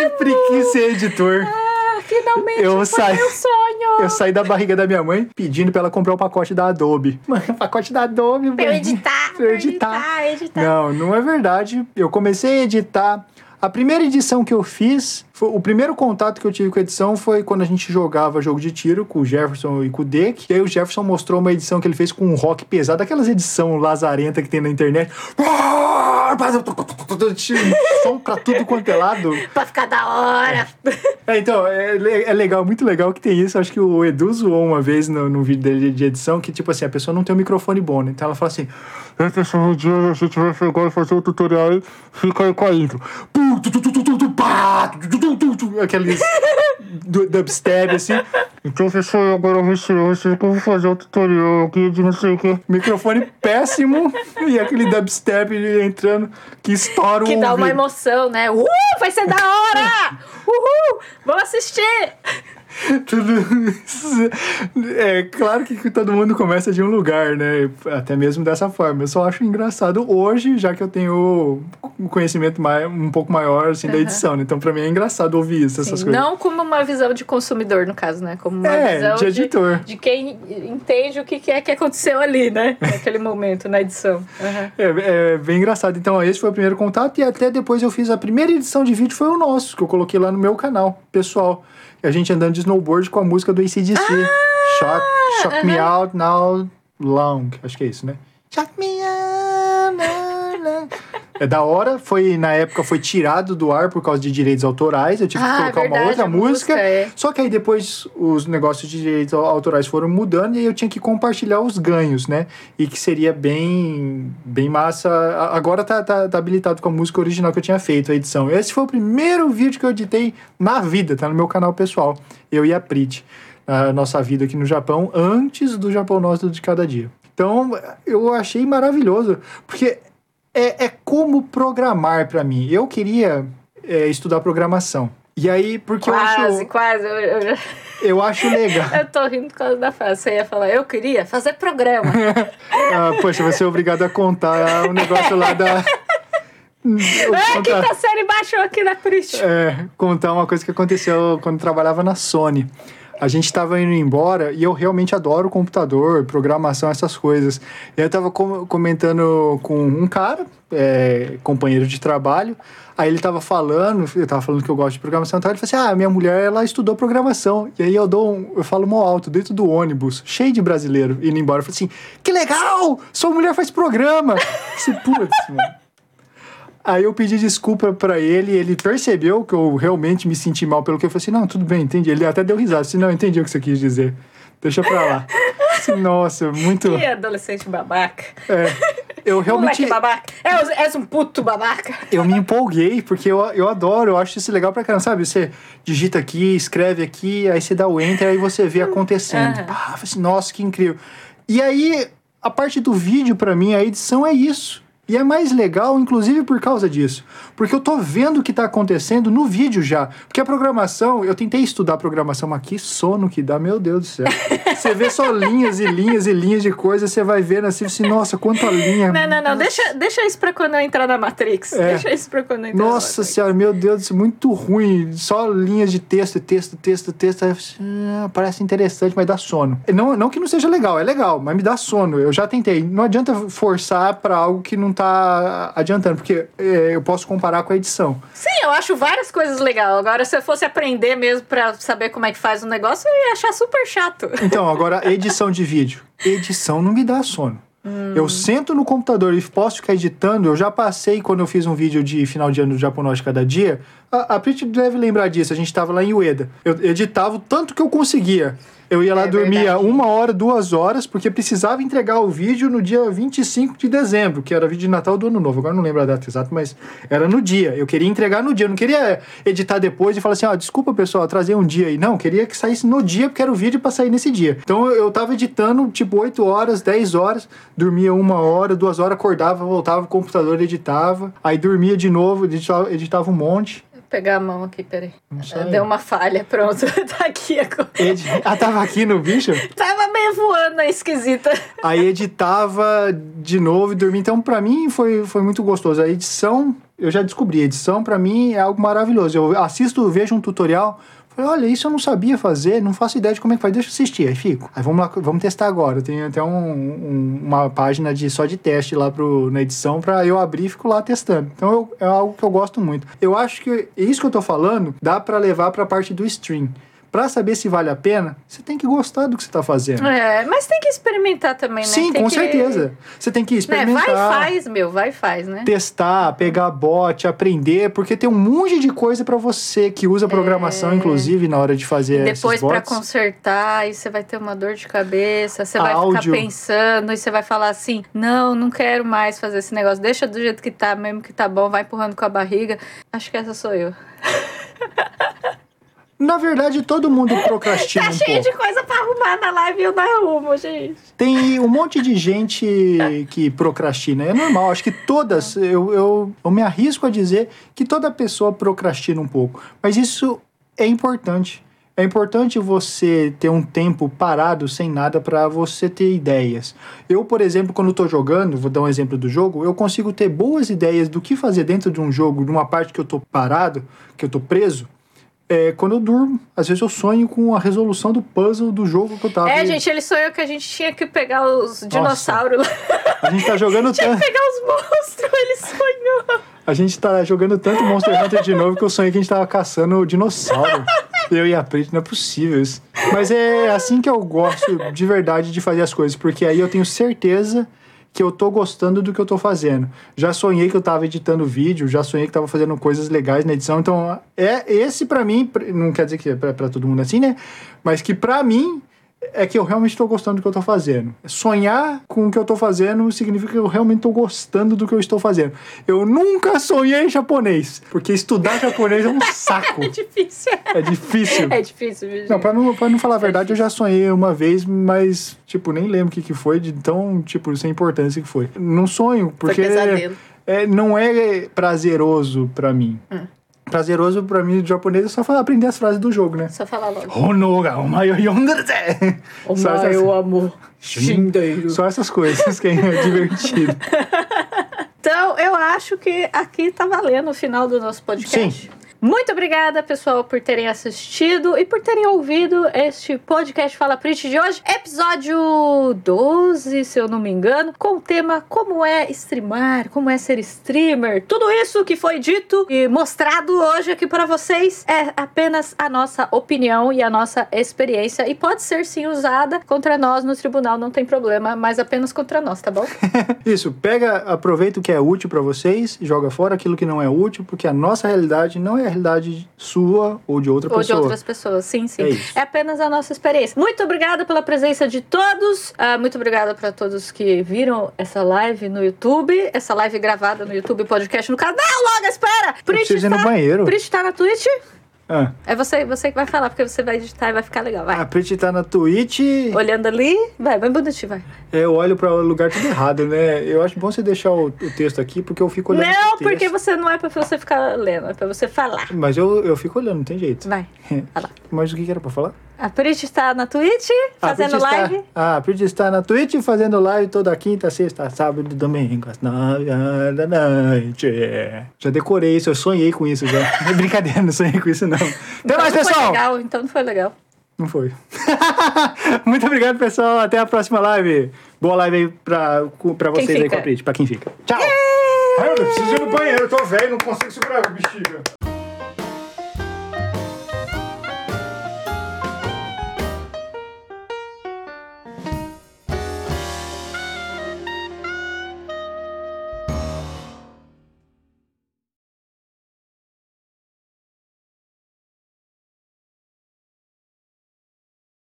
B: sempre quis ser editor.
A: Ah, finalmente
B: Eu
A: foi
B: saí-
A: meu sonho!
B: Eu saí da barriga da minha mãe pedindo pra ela comprar o pacote da Adobe. Mano, pacote da Adobe,
A: Pra eu
B: mano.
A: editar,
B: Pra eu editar.
A: editar.
B: Não, não é verdade. Eu comecei a editar. A primeira edição que eu fiz, foi- o primeiro contato que eu tive com a edição foi quando a gente jogava jogo de tiro com o Jefferson e com o Dick. E aí o Jefferson mostrou uma edição que ele fez com um rock pesado, aquelas edição lazarenta que tem na internet. Som pra tudo quanto é lado.
A: Pra ficar da hora!
B: É, então, é, é legal, muito legal que tem isso. Acho que o Edu zoou uma vez no, no vídeo dele de edição que, tipo assim, a pessoa não tem um microfone bom, né? Então ela fala assim: "É, pessoal, um dia a gente vai pegar e fazer o tutorial aí, fica aí com a intro. Aqueles du- dubstep, assim. Então, pessoal, agora eu vou vocês como fazer o tutorial aqui de não sei o que. Microfone péssimo e aquele dubstep entrando que estoura
A: Que
B: o
A: dá uma emoção, né? Uhul! Vai ser da hora! Uhul! Vamos assistir!
B: Tudo isso. É claro que todo mundo começa de um lugar, né? Até mesmo dessa forma. Eu só acho engraçado hoje, já que eu tenho um conhecimento mai- um pouco maior assim, da
A: Aham.
B: edição. né? Então, pra mim é engraçado ouvir isso, essas
A: Sim,
B: coisas.
A: não como uma visão de consumidor, no caso, né? Como uma
B: É,
A: visão
B: de editor.
A: de quem entende o que que é que aconteceu ali, né? Naquele momento, na edição. Aham.
B: É, é bem engraçado. Então, esse foi o primeiro contato e até depois eu fiz a primeira edição de vídeo foi o nosso, que eu coloquei lá no meu canal, pessoal. A gente andando de snowboard com a música do ACDC. shock shock me out now long. Acho que é isso, né? Shock me out. É da hora, foi na época foi tirado do ar por causa de direitos autorais. Eu tive que
A: Ah, é
B: colocar uma
A: verdade,
B: outra
A: a
B: música.
A: música, é.
B: Só que aí depois os negócios de direitos autorais foram mudando e aí eu tinha que compartilhar os ganhos, né? E que seria bem, bem massa. Agora tá, tá, tá habilitado com a música original que eu tinha feito, a edição. Esse foi o primeiro vídeo que eu editei na vida, tá no meu canal pessoal. Eu e a Prit. A nossa vida aqui no Japão, antes do Japão Nosso de Cada Dia. Então, eu achei maravilhoso, porque é, é como programar pra mim. Eu queria é, estudar programação. E aí, porque eu
A: Quase,
B: acho,
A: quase. Eu, eu,
B: eu acho legal.
A: eu tô rindo por causa da frase. Você ia falar, eu queria fazer programa.
B: Ah, poxa, você é obrigado a contar o negócio lá da. Eu
A: ah,
B: contar,
A: quinta série baixou aqui na Christian.
B: é, contar uma coisa que aconteceu quando eu trabalhava na Sony. A gente estava indo embora e eu realmente adoro computador, programação, essas coisas. Eu estava comentando com um cara, é, companheiro de trabalho. Aí ele estava falando, eu estava falando que eu gosto de programação e tal. Ele falou assim: Ah, minha mulher, ela estudou programação. E aí eu dou um, eu falo mó alto, dentro do ônibus, cheio de brasileiro, indo embora. Eu falei assim: Que legal! Sua mulher faz programa! Se putz, mano. Aí eu pedi desculpa pra ele, ele percebeu que eu realmente me senti mal pelo que eu falei assim, não, tudo bem, entendi. Ele até deu risada, assim, não, entendi o que você quis dizer. Deixa pra lá. Assim, Nossa, muito...
A: Que adolescente babaca.
B: É, eu realmente...
A: Moleque babaca. És, és um puto babaca.
B: Eu me empolguei, porque eu, eu adoro, eu acho isso legal pra caramba, sabe? Você digita aqui, escreve aqui, aí você dá o enter, aí você vê acontecendo. Eu falei assim, nossa, que incrível. E aí, a parte do vídeo, pra mim, a edição é isso. E é mais legal, inclusive, por causa disso. Porque eu tô vendo o que tá acontecendo no vídeo já. Porque a programação, eu tentei estudar programação, mas que sono que dá, meu Deus do céu. Você vê só linhas e linhas e linhas de coisa, você vai vendo assim, assim, nossa, quanta linha.
A: Não, não, não. Deixa, deixa isso pra quando eu entrar na Matrix.
B: É.
A: Deixa isso pra quando eu entrar
B: Nossa
A: na Matrix.
B: senhora, meu Deus, isso é muito ruim. Só linhas de texto, texto, texto, texto. Aí, ah, parece interessante, mas dá sono. Não, não que não seja legal, é legal, mas me dá sono. Eu já tentei. Não adianta forçar pra algo que não tá adiantando, porque é, eu posso comparar com a edição.
A: Sim, eu acho várias coisas legais. Agora, se eu fosse aprender mesmo pra saber como é que faz o negócio, eu ia achar super chato.
B: Então, agora, edição de vídeo. Edição não me dá sono. Eu sento no computador e posso ficar editando. Eu já passei quando eu fiz um vídeo de final de ano do Japonóis cada dia. A, a Prit deve lembrar disso. A gente tava lá em Ueda. Eu editava o tanto que eu conseguia. Eu ia lá
A: É
B: dormir
A: verdade.
B: uma hora, duas horas, porque precisava entregar o vídeo no dia 25 de dezembro, que era vídeo de Natal do Ano Novo. Agora não lembro a data exata, mas era no dia. Eu queria entregar no dia. Eu não queria editar depois e falar assim: ó, desculpa pessoal, atrasei um dia aí. Não, eu queria que saísse no dia, porque era o vídeo pra sair nesse dia. Então eu, eu tava editando tipo 8 horas, 10 horas, dormia uma hora, duas horas, acordava, voltava pro computador, editava. Aí dormia de novo, editava, editava um monte.
A: Vou pegar a mão aqui, peraí. Deu uma falha, pronto. tá aqui agora.
B: Edi... Ah, tava aqui no bicho?
A: Tava meio voando, esquisita.
B: Aí editava de novo e dormia. Então, pra mim, foi, foi muito gostoso. A edição, eu já descobri. A edição, pra mim, é algo maravilhoso. Eu assisto, vejo um tutorial. Falei, olha, isso eu não sabia fazer, não faço ideia de como é que faz, deixa eu assistir. Aí fico. Aí vamos lá, vamos testar agora. Tem até um, um- uma página de, só de teste lá pro, na edição pra eu abrir e fico lá testando. Então eu- é algo que eu gosto muito. Eu acho que isso que eu tô falando dá pra levar pra parte do stream. Pra saber se vale a pena, você tem que gostar do que você tá fazendo.
A: É, mas tem que experimentar também, né?
B: Sim,
A: Tem
B: com
A: que-
B: certeza. Você tem que
A: Né?
B: experimentar,
A: Vai e faz, meu, vai e faz, né?
B: testar, pegar bot, aprender, porque tem um monte de coisa pra você que usa programação, inclusive, na hora de fazer
A: É. Depois
B: bots.
A: consertar, aí você vai ter uma dor de cabeça, você vai
B: Áudio.
A: ficar pensando e você vai falar assim: "Não, não quero mais fazer esse negócio, deixa do jeito que tá, mesmo que tá bom, vai empurrando com a barriga". Acho que essa sou eu.
B: Na verdade, todo mundo procrastina
A: Tá
B: um
A: cheio
B: pouco.
A: de coisa pra arrumar na live e eu não arrumo, gente.
B: Tem um monte de gente que procrastina. É normal, acho que todas, eu, eu, eu me arrisco a dizer que toda pessoa procrastina um pouco. Mas isso é importante. É importante você ter um tempo parado sem nada para você ter ideias. Eu, por exemplo, quando estou jogando, vou dar um exemplo do jogo, eu consigo ter boas ideias do que fazer dentro de um jogo, numa parte que eu estou parado, que eu estou preso. É, quando eu durmo, às vezes eu sonho com a resolução do puzzle do jogo que eu tava.
A: É, gente, ele sonhou que a gente tinha que pegar os dinossauros lá.
B: A gente tá jogando
A: Tinha
B: tanto.
A: que pegar os monstros, ele sonhou.
B: A gente tá jogando tanto Monster Hunter de novo que eu sonhei que a gente tava caçando o dinossauro. Eu e a Prit, não é possível isso. Mas é assim que eu gosto de verdade de fazer as coisas, porque aí eu tenho certeza que eu tô gostando do que eu tô fazendo. Já sonhei que eu tava editando vídeo, já sonhei que tava fazendo coisas legais na edição. Então, é esse pra mim, não quer dizer que é pra todo mundo assim, né? Mas que pra mim é que eu realmente tô gostando do que eu tô fazendo. Sonhar com o que eu tô fazendo significa que eu realmente tô gostando do que eu estou fazendo. Eu nunca sonhei em japonês, porque estudar japonês é um saco.
A: É difícil.
B: É difícil.
A: É difícil, gente?
B: Não, pra não, pra não falar a verdade, eu já sonhei uma vez, mas, tipo, nem lembro o que, que foi, de tão, tipo, sem importância que foi. Não sonho, porque
A: pesadelo.
B: é, não é prazeroso pra mim.
A: Hum.
B: Prazeroso pra mim, do japonês, é só fa- aprender as frases do jogo, né?
A: Só falar logo.
B: Honoga, omae o yonderu ze. Só essas-
A: amo. Shindeiro.
B: Só essas coisas que é divertido.
A: Então, eu acho que aqui tá valendo o final do nosso podcast.
B: Sim.
A: Muito obrigada, pessoal, por terem assistido e por terem ouvido este podcast Fala Print de hoje. Episódio 12, se eu não me engano, com o tema Como é streamar, como é ser streamer. Tudo isso que foi dito e mostrado hoje aqui para vocês é apenas a nossa opinião e a nossa experiência e pode ser sim usada contra nós no tribunal, não tem problema, mas apenas contra nós, tá bom?
B: Isso, pega, aproveita o que é útil pra vocês, joga fora aquilo que não é útil, porque a nossa realidade não é realidade sua ou de outra
A: Ou de
B: pessoa.
A: outras pessoas, sim, sim.
B: É isso.
A: apenas a nossa experiência. Muito obrigada pela presença de todos. Ah, muito obrigada para todos que viram essa live no YouTube. Essa live gravada no YouTube, podcast no canal. Logo, espera!
B: Eu
A: Prit
B: preciso ir no
A: tá,
B: banheiro.
A: Prit tá na Twitch?
B: Ah,
A: É você, você que vai falar, porque você vai editar e vai ficar legal. Vai.
B: a Prit tá na Twitch,
A: Olhando ali, vai, bem bonitinho, vai.
B: eu olho pra lugar tudo errado, né? Eu acho bom você deixar o, o texto aqui, porque eu fico olhando
A: Não, porque você não é pra você ficar lendo, é pra você falar.
B: Mas eu, eu fico olhando, não tem jeito.
A: Vai, vai lá.
B: Mas o que era pra falar?
A: A Prit está na Twitch, fazendo
B: está-
A: live.
B: Ah, a Prit está na Twitch fazendo live toda quinta, sexta, sábado e domingo, às nove da noite. Já decorei isso, eu sonhei com isso já. É brincadeira, não sonhei com isso não. Até
A: Então
B: mais,
A: não foi
B: pessoal!
A: legal, então não foi legal.
B: Não foi. Muito obrigado, pessoal. Até a próxima live. Boa live aí pra, pra vocês aí com a Prit, pra quem fica. Tchau! Ai, eu preciso ir no banheiro, eu tô velho, não consigo segurar a bexiga.